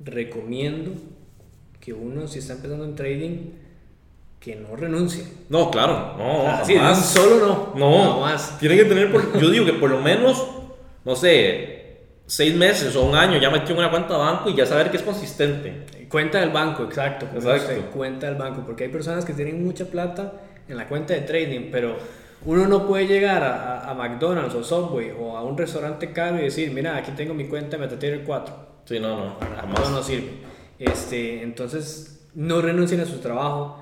recomiendo que uno, si está empezando en trading, que no renuncie. No, claro, no, Así, jamás. solo no. No, Jamás. tiene que tener, por- yo digo que por lo menos, no sé, seis meses o un año ya metió una cuenta de banco y ya saber que es consistente. Cuenta del banco, exacto. Exacto. usted, cuenta del banco. Porque hay personas que tienen mucha plata en la cuenta de trading, pero uno no puede llegar a, McDonald's o Subway o a un restaurante caro y decir, mira, aquí tengo mi cuenta de MetaTrader 4. Sí, no, no, jamás. no sirve. Este, entonces, no renuncien a su trabajo.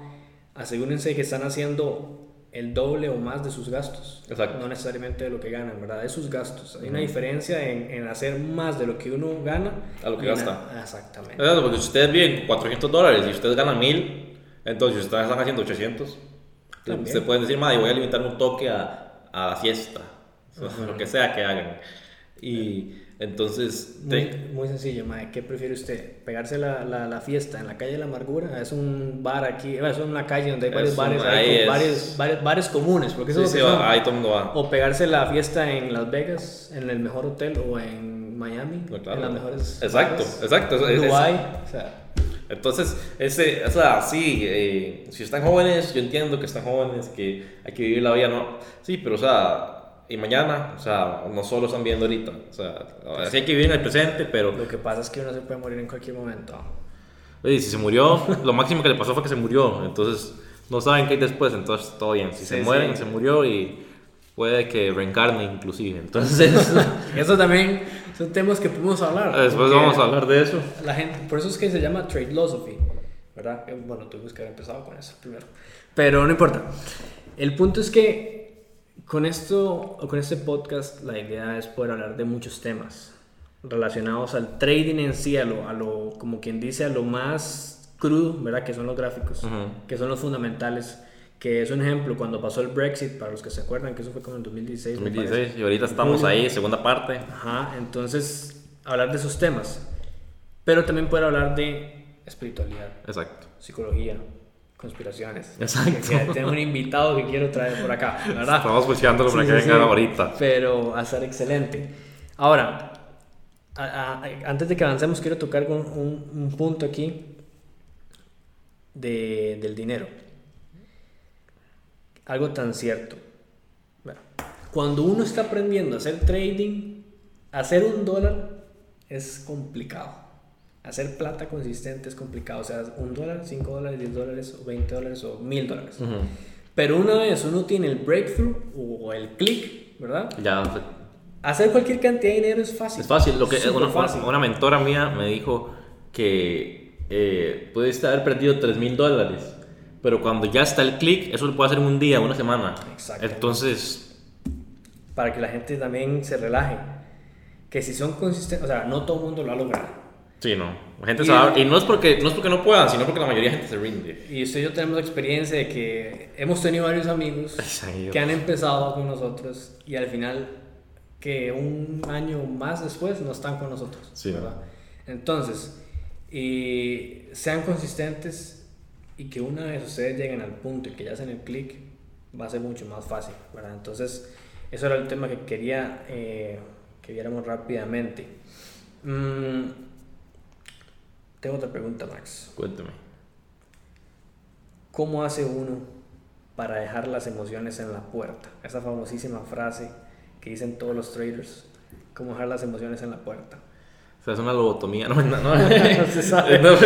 Asegúrense que están haciendo el doble o más de sus gastos. Exacto. No necesariamente de lo que ganan, ¿verdad? De sus gastos. Hay una diferencia en, en hacer más de lo que uno gana A lo que gasta. Exactamente. Exacto, porque si ustedes viven con 400 dólares y ustedes ganan 1000, entonces ustedes están haciendo 800, También. ustedes pueden decir, madre, voy a limitar un toque a, a la fiesta, o sea, lo que sea que hagan. Y entonces, Muy, te- muy sencillo, mae. ¿Qué prefiere usted? ¿Pegarse la, la, la fiesta en la calle de la amargura? Es un bar aquí, es una calle donde hay varios bares, hay es- varios, varios bares comunes, porque eso sí, es sí, lo que son. va, ahí todo mundo va. O pegarse la fiesta en Las Vegas, en el mejor hotel, o en Miami, No, claro. en las mejores. Exacto, exacto, es- es- Dubái, o sea, Entonces, ese, o sea, sí, eh, si están jóvenes, yo entiendo que están jóvenes, que hay que vivir la vida, ¿no? Sí, pero, o sea, y mañana, o sea, no solo están viendo ahorita, o sea, sí hay que vivir en el presente, pero lo que pasa es que uno se puede morir en cualquier momento. Oye, si se murió, lo máximo que le pasó fue que se murió. Entonces, no saben qué hay después, entonces todo bien. Si se Sí, mueren, sí. se murió y puede que reencarne inclusive. Entonces, Eso también son temas que podemos hablar. después porque vamos a hablar de eso. La gente, por eso es que se llama trade philosophy, ¿verdad? Eh, Bueno, tuvimos que haber empezado con eso primero. Pero no importa. El punto es que con esto, o con este podcast, la idea es poder hablar de muchos temas relacionados al trading en sí, a lo, a lo como quien dice, a lo más crudo, ¿verdad? Que son los gráficos, Ujú. que son los fundamentales. Que es un ejemplo, cuando pasó el Brexit, para los que se acuerdan, que eso fue como en 2016. me parece. 2016 y ahorita estamos ahí, segunda parte. Ajá, entonces hablar de esos temas, pero también poder hablar de espiritualidad, Exacto. psicología, conspiraciones. Exacto. Que- que tengo un invitado que quiero traer por acá, ¿verdad? Estamos buscándolo para Sí, que sí, venga sí. ahorita. Pero va a ser excelente. Ahora, a- a- antes de que avancemos, quiero tocar un, un- un punto aquí de- del dinero. Algo tan cierto. Bueno, Cuando uno está aprendiendo a hacer trading, hacer un dólar es complicado. Hacer plata consistente es complicado. O sea, un dólar, cinco dólares, diez dólares, o 20 dólares, o mil dólares. Pero una vez uno tiene el breakthrough o el click, ¿verdad? Ya, Hacer cualquier cantidad de dinero es fácil. es fácil. Lo que una, fácil. una mentora mía me dijo que eh, pudiste haber perdido 3 mil dólares, pero cuando ya está el clic, eso lo puede hacer en un día, una semana. Exacto. Entonces, Para que la gente también se relaje. Que si son consistentes, o sea, no todo el mundo lo ha logrado. Sí, no. La gente Y- se va- y no es porque no es porque no puedan, sino porque la mayoría de gente se rinde. Y usted y yo tenemos experiencia de que hemos tenido varios amigos que han empezado con nosotros y al final que un año más después no están con nosotros. Sí, ¿verdad? Entonces, y sean consistentes y que una vez ustedes lleguen al punto y que ya hacen el clic, va a ser mucho más fácil. ¿verdad? Entonces, eso era el tema que quería eh, que viéramos rápidamente. Mm, tengo otra pregunta, Max. Cuénteme. ¿Cómo hace uno para dejar las emociones en la puerta? Esa famosísima frase que dicen todos los traders. ¿Cómo dejar las emociones en la puerta? O sea, es una lobotomía, no, no, no. No se sabe. No,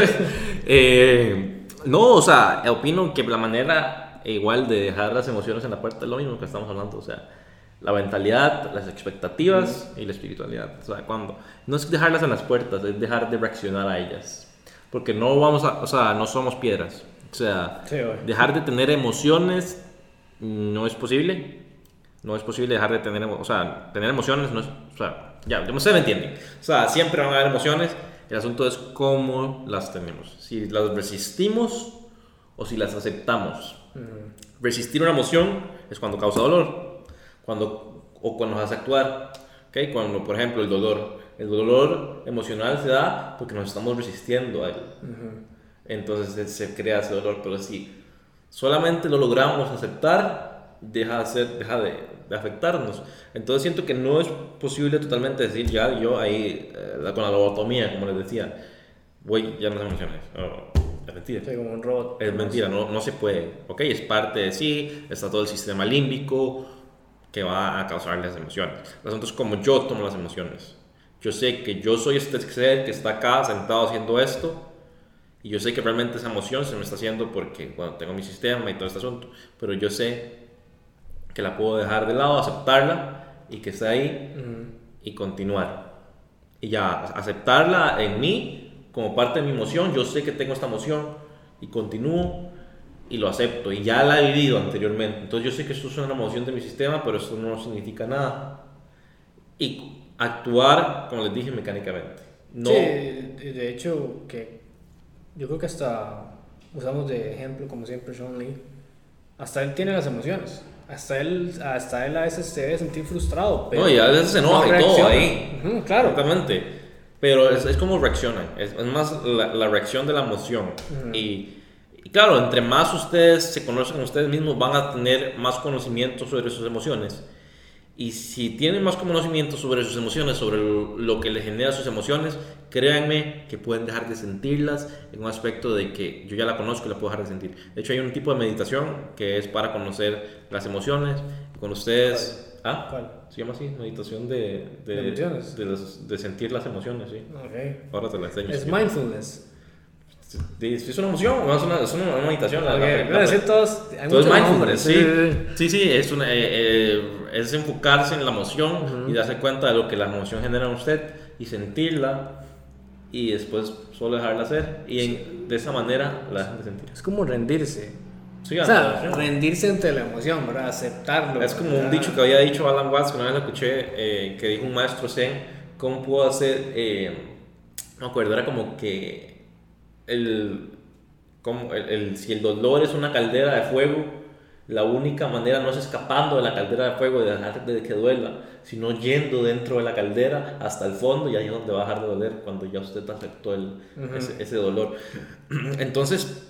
eh, no, o sea, opino que la manera igual de dejar las emociones en la puerta es lo mismo que estamos hablando, o sea, la mentalidad, las expectativas y la espiritualidad. O sea, cuando no es dejarlas en las puertas, es dejar de reaccionar a ellas, porque no vamos a, o sea, no somos piedras. O sea, Sí, dejar de tener emociones no es posible. No es posible dejar de tener, o sea, tener emociones, no es, o sea, ya, ustedes me entienden. O sea, siempre van a haber emociones, el asunto es cómo las tenemos. Si las resistimos o si las aceptamos. Resistir una emoción es cuando causa dolor, cuando, o cuando nos hace actuar. ¿okay? Cuando, por ejemplo, el dolor. El dolor emocional se da porque nos estamos resistiendo a él. Entonces se crea ese dolor, pero si solamente lo logramos aceptar, deja de, ser, deja de, de afectarnos. Entonces siento que no es posible totalmente decir, ya yo ahí, eh, con la lobotomía, como les decía, voy, ya no tengo emociones. es mentira. Soy como un robot. Es mentira, no, no se puede. Ok, es parte de sí, está todo el sistema límbico que va a causar las emociones. El asunto es como yo tomo las emociones. Yo sé que yo soy este ser que está acá sentado haciendo esto y yo sé que realmente esa emoción se me está haciendo porque, bueno, tengo mi sistema y todo este asunto, pero yo sé que la puedo dejar de lado, aceptarla y que está ahí y continuar. Y ya, aceptarla en mí como parte de mi emoción, yo sé que tengo esta emoción y continúo y lo acepto y ya la he vivido anteriormente. Entonces yo sé que esto es una emoción de mi sistema, pero esto no significa nada. Y actuar, como les dije, mecánicamente. No, Sí, de hecho, que yo creo que hasta usamos de ejemplo, como siempre, Sean Lee. Hasta él tiene las emociones. Hasta él, hasta él a veces se debe sentir frustrado. Pero no, y a veces se enoja no y todo reacciona. ahí. Claro. Exactamente. Pero es, es como reaccionan. Es, es más la, la reacción de la emoción. y, y claro, entre más ustedes se conocen ustedes mismos, van a tener más conocimiento sobre sus emociones. Y si tienen más conocimiento sobre sus emociones, sobre lo, que les genera sus emociones, créanme que pueden dejar de sentirlas en un aspecto de que yo ya la conozco y la puedo dejar de sentir. De hecho, hay un tipo de meditación que es para conocer las emociones. Cuando ustedes... ¿Ah? ¿Cuál? Se llama así, meditación de, de, ¿De emociones? de los- de sentir las emociones, sí. Ok. Ahora te la enseño. Es mindfulness. Sí, Es una emoción, es una, es una, una meditación. la- Ok, la- la- decir todos. Hay todo es muchos mindfulness, nombres. sí. Sí, sí, es, una, eh, eh, es enfocarse en la emoción y darse cuenta de lo que la emoción genera en usted y sentirla y después solo dejarla hacer y en- de esa manera la dejan de sentir. Es como rendirse. Sí, O sea, rendirse ante la emoción, ¿verdad? Aceptarlo. Es como un ¿verdad? dicho que había dicho Alan Watts, que una vez lo escuché, eh, que dijo un maestro Zen, ¿cómo puedo hacer? eh, no me acuerdo, era como que el, como el, el- si el dolor es una caldera de fuego, la única manera no es escapando de la caldera de fuego, de dejar de que duela, sino yendo dentro de la caldera hasta el fondo y ahí es donde va a dejar de doler cuando ya usted aceptó el, ese, ese dolor. Entonces,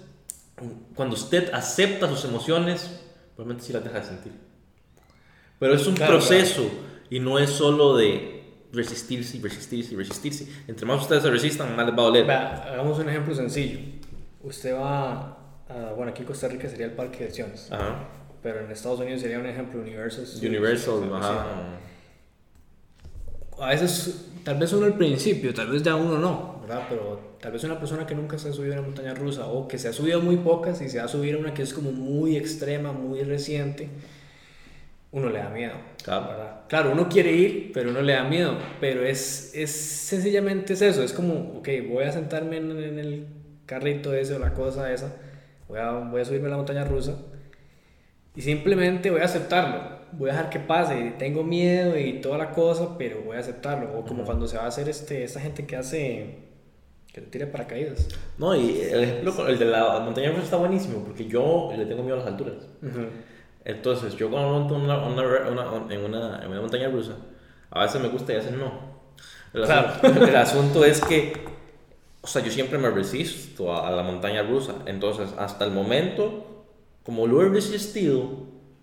cuando usted acepta sus emociones, probablemente sí las deja de sentir. Pero es un Claro, proceso y no es solo de resistirse y resistirse y resistirse. Entre más ustedes se resistan, más les va a doler. Vea, hagamos un ejemplo sencillo. Usted va a, bueno, aquí en Costa Rica sería el parque de diversiones, Ajá. pero en Estados Unidos sería un ejemplo Universal. Universal, ajá. A veces, tal vez uno al principio, tal vez ya uno no, ¿verdad? Pero tal vez una persona que nunca se ha subido a una montaña rusa o que se ha subido muy pocas y se va a subir a una que es como muy extrema, muy reciente, uno le da miedo. Claro. ¿verdad? Claro, uno quiere ir, pero uno le da miedo. Pero es, es sencillamente es eso. Es como, ok, voy a sentarme en, en el carrito ese o la cosa esa. Voy a, voy a subirme a la montaña rusa. Y simplemente voy a aceptarlo. Voy a dejar que pase. Tengo miedo y toda la cosa, pero voy a aceptarlo. O como cuando se va a hacer este, esta gente que hace... Que le tira paracaídas. No, y el ejemplo, el de la montaña rusa está buenísimo porque yo le tengo miedo a las alturas. Entonces, yo cuando monto una, una, una- en, una, en una montaña rusa, a veces me gusta y a veces no. El, Claro. asunto, el asunto es que, o sea, yo siempre me resisto a, a la montaña rusa. Entonces, hasta el momento, como lo he resistido,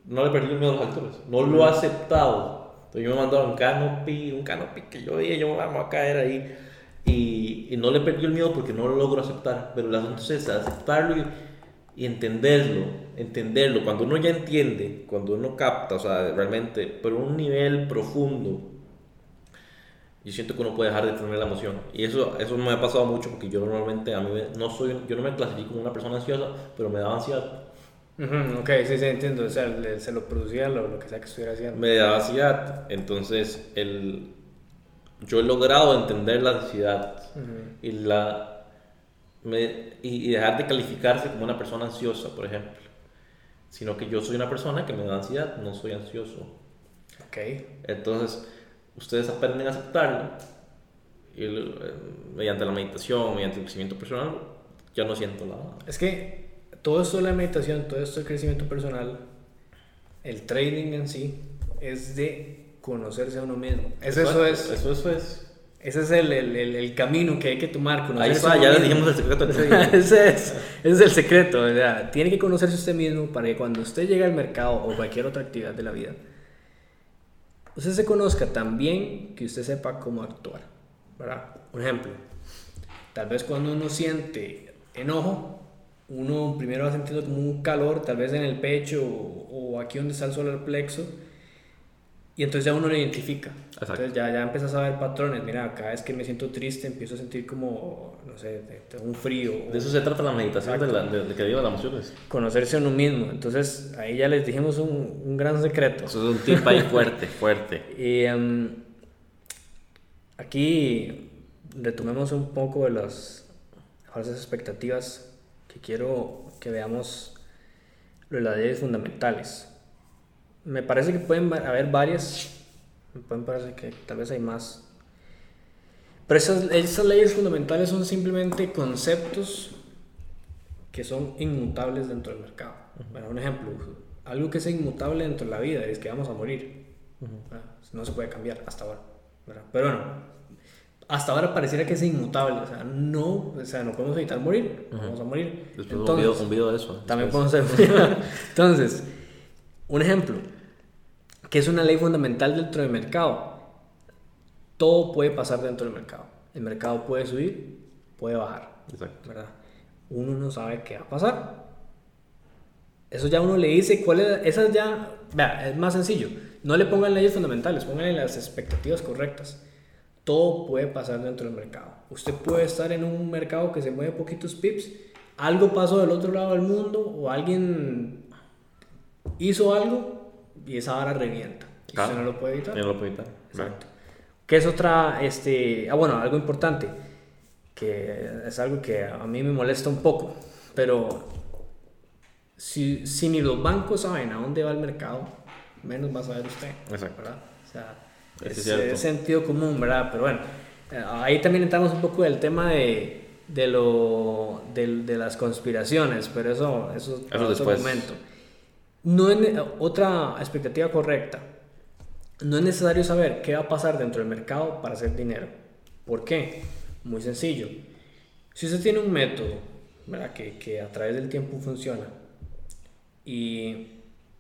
no le he perdido el miedo a las alturas. No lo he aceptado. Entonces, yo me he mandado un canopy, un canopy que yo dije, yo me voy a caer ahí. Y, y no le perdí el miedo porque no lo logro aceptar. Pero el asunto es aceptarlo y, y entenderlo, entenderlo. Cuando uno ya entiende, cuando uno capta, o sea, realmente, pero un nivel profundo, yo siento que uno puede dejar de tener la emoción. Y eso, eso me ha pasado mucho porque yo normalmente, a mí me- no soy, yo no me clasifico como una persona ansiosa, pero me daba ansiedad. Ok, sí, sí, entiendo. O sea, le- se lo producía lo, lo que sea que estuviera haciendo. Me daba ansiedad. Entonces, el, yo he logrado entender la ansiedad Ujú. y, la, me- y, y dejar de calificarse como una persona ansiosa, por ejemplo. Sino que yo soy una persona que me da ansiedad, no soy ansioso. Ok. Entonces, ustedes aprenden a aceptarlo y eh, mediante la meditación, mediante el crecimiento personal, ya no siento nada. Es que todo esto de la meditación, todo esto del crecimiento personal, el trading en sí, es de conocerse a uno mismo. Es eso, es. Eso, eso es. Ese es el, el, el, camino que hay que tomar. Ahí está, ya le dijimos el secreto. ese, es, ese es el secreto. Tiene que conocerse usted mismo para que cuando usted llegue al mercado o cualquier otra actividad de la vida, usted se conozca tan bien que usted sepa cómo actuar. ¿verdad? Un ejemplo, tal vez cuando uno siente enojo, uno primero va sintiendo como un calor, tal vez en el pecho o, aquí donde está el solar plexo, y entonces ya uno lo identifica. Entonces ya, ya empiezas a ver patrones. Mira, cada vez que me siento triste empiezo a sentir como, no sé, un frío. De eso se trata la meditación, de, la, de, que lleva las emociones. Conocerse a uno mismo. Entonces ahí ya les dijimos un, un gran secreto. Eso es un tip ahí fuerte, fuerte. Y um, aquí retomemos un poco de las falsas expectativas que quiero que veamos lo de las leyes fundamentales. Me parece que pueden haber varias, me pueden parecer que tal vez hay más. Pero esas, esas leyes fundamentales son simplemente conceptos que son inmutables dentro del mercado. Bueno, un ejemplo, algo que es inmutable dentro de la vida es que vamos a morir. No se puede cambiar hasta ahora. Pero bueno, hasta ahora pareciera que es inmutable, o sea, no, o sea, no podemos evitar morir, vamos a morir. Después Entonces, un, video, de eso. También podemos hacer. Entonces, un ejemplo, que es una ley fundamental dentro del mercado. Todo puede pasar dentro del mercado. El mercado puede subir, puede bajar. Exacto. ¿verdad? Uno no sabe qué va a pasar. Eso ya uno le dice cuál es. Esas ya. Vea, es más sencillo. No le pongan leyes fundamentales, pónganle las expectativas correctas todo puede pasar dentro del mercado. Usted puede estar en un mercado que se mueve poquitos pips, algo pasó del otro lado del mundo o alguien hizo algo y esa vara revienta. usted no lo puede evitar. No lo puede evitar. Exacto. ¿Qué es otra, este, ah bueno, algo importante, que es algo que a mí me molesta un poco, pero si, si ni los bancos saben a dónde va el mercado, menos va a saber usted. Exacto. ¿verdad? O sea, es, sentido común, ¿verdad? Pero bueno, eh, ahí también entramos un poco del tema de, de, lo, de, las conspiraciones, pero eso, eso, es otro momento. No es, otra expectativa correcta. No es necesario saber qué va a pasar dentro del mercado para hacer dinero. ¿Por qué? Muy sencillo. Si usted tiene un método. Que, que a través del tiempo funciona y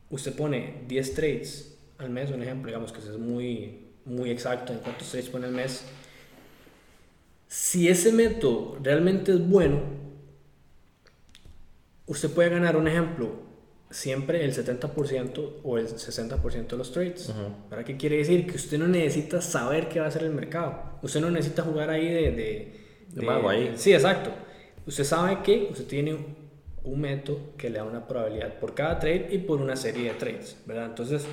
usted pone 10 trades al mes, un ejemplo, digamos que es muy muy exacto en cuántos trades pone el mes. Si ese método realmente es bueno, usted puede ganar un ejemplo, siempre el 70% o el 60% de los trades. ¿Para qué quiere decir? Que usted no necesita saber qué va a hacer el mercado. Usted no necesita jugar ahí de... de, de, ahí. Sí, exacto. Usted sabe que usted tiene un método que le da una probabilidad por cada trade y por una serie de trades, ¿verdad? Entonces,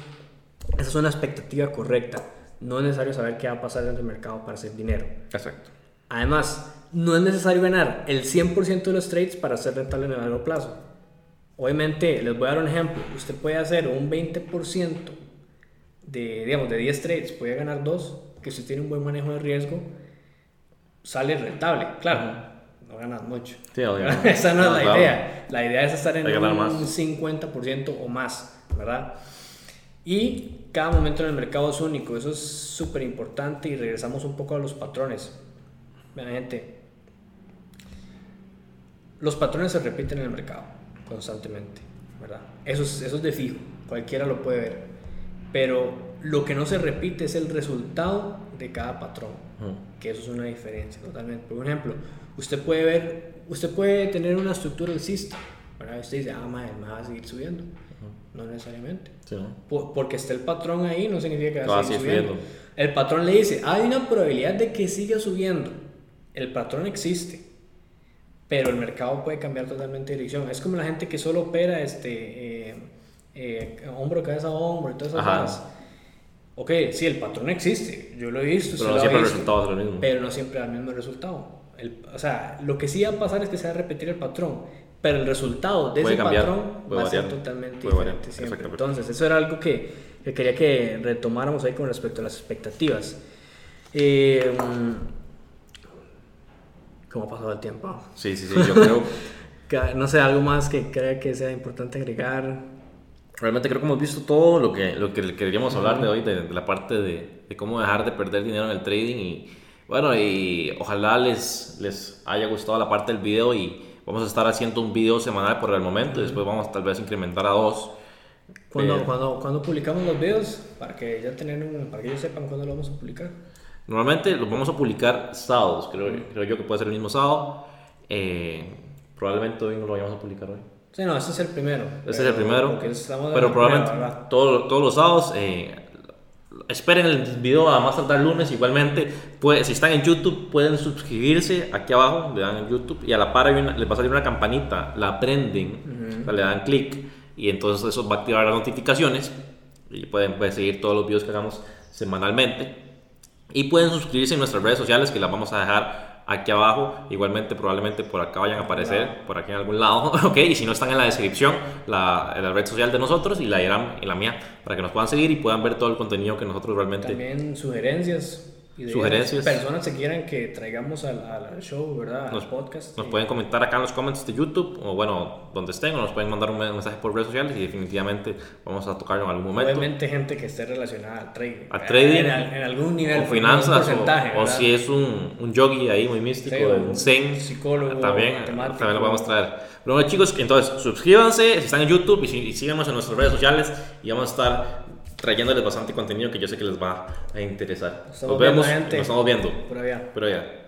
esa es una expectativa correcta no es necesario saber qué va a pasar en el mercado para hacer dinero. Exacto. Además, no es necesario ganar el 100% de los trades para ser rentable en el largo plazo. Obviamente, les voy a dar un ejemplo. Usted puede hacer un 20% de, digamos, de 10 trades, puede ganar 2, que si tiene un buen manejo de riesgo, sale rentable. Claro, no ganas mucho. Sí, Esa no, es la idea. La idea es estar en un 50% o más, ¿verdad? Y cada momento en el mercado es único, eso es súper importante y regresamos un poco a los patrones. Vean gente, los patrones se repiten en el mercado constantemente, ¿verdad? Eso es, eso es de fijo, cualquiera lo puede ver. Pero lo que no se repite es el resultado de cada patrón, que eso es una diferencia totalmente. Por ejemplo, usted puede ver, usted puede tener una estructura alcista, ¿verdad? Usted dice, ah, madre, me va a seguir subiendo no necesariamente. porque está el patrón ahí no significa que va a seguir subiendo. El patrón le dice, hay una probabilidad de que siga subiendo. El patrón existe, pero el mercado puede cambiar totalmente de dirección. Es como la gente que solo opera este, eh, eh, hombro, cabeza, hombro y todas esas cosas. Ok, sí, el patrón existe, yo lo he visto. Pero no siempre el resultado es lo mismo. Pero no siempre da el mismo resultado. o sea, lo que sí va a pasar es que se va a repetir el patrón pero el resultado de ese patrón va a ser totalmente diferente siempre. Entonces, eso era algo que, que, quería que retomáramos ahí con respecto a las expectativas. Eh, ¿Cómo ha pasado el tiempo? Sí, sí, sí, yo creo... no sé, algo más que crea que sea importante agregar. Realmente creo que hemos visto todo lo que, lo que queríamos hablar de hoy, de, la parte de, de, cómo dejar de perder dinero en el trading. Y bueno, y ojalá les, les haya gustado la parte del video y vamos a estar haciendo un video semanal por el momento. y Después vamos tal vez incrementar a dos. Cuando, cuando, cuando publicamos los videos, para que ya tengan, para que ellos sepan cuándo lo vamos a publicar. Normalmente los vamos a publicar sábados, creo, creo yo que puede ser el mismo sábado. Eh, probablemente hoy no lo vayamos a publicar hoy. Sí, no, ese es el primero. Ese es el primero. Pero probablemente todos, todos los sábados. Eh, esperen el video a más tardar lunes. Igualmente, pues, si están en YouTube, pueden suscribirse aquí abajo, le dan en YouTube y a la par les va a salir una campanita, la prenden, le dan clic y entonces eso va a activar las notificaciones y pueden, pueden seguir todos los videos que hagamos semanalmente. Y pueden suscribirse en nuestras redes sociales que las vamos a dejar aquí abajo. Igualmente, probablemente por acá vayan a aparecer, por aquí en algún lado. ok, y si no están en la descripción, la, la red social de nosotros y la Iram y la mía, para que nos puedan seguir y puedan ver todo el contenido que nosotros realmente. También sugerencias sugerencias. Personas que quieran que traigamos al, al show, ¿verdad? Nos, podcast. Nos pueden comentar acá en los comments de YouTube, o bueno, donde estén, o nos pueden mandar un mensaje por redes sociales y definitivamente vamos a tocarlo en algún momento. Obviamente gente que esté relacionada al trading. A trading. En, en, algún nivel. O finanzas, o, si es un, un yogi ahí muy místico, un zen. Psicólogo, también, también lo vamos a traer. Pero bueno chicos, entonces suscríbanse si están en YouTube y, y síganos en nuestras redes sociales y vamos a estar trayéndoles bastante contenido que yo sé que les va a interesar. Nos, vemos, nos estamos viendo. Por allá. Por allá.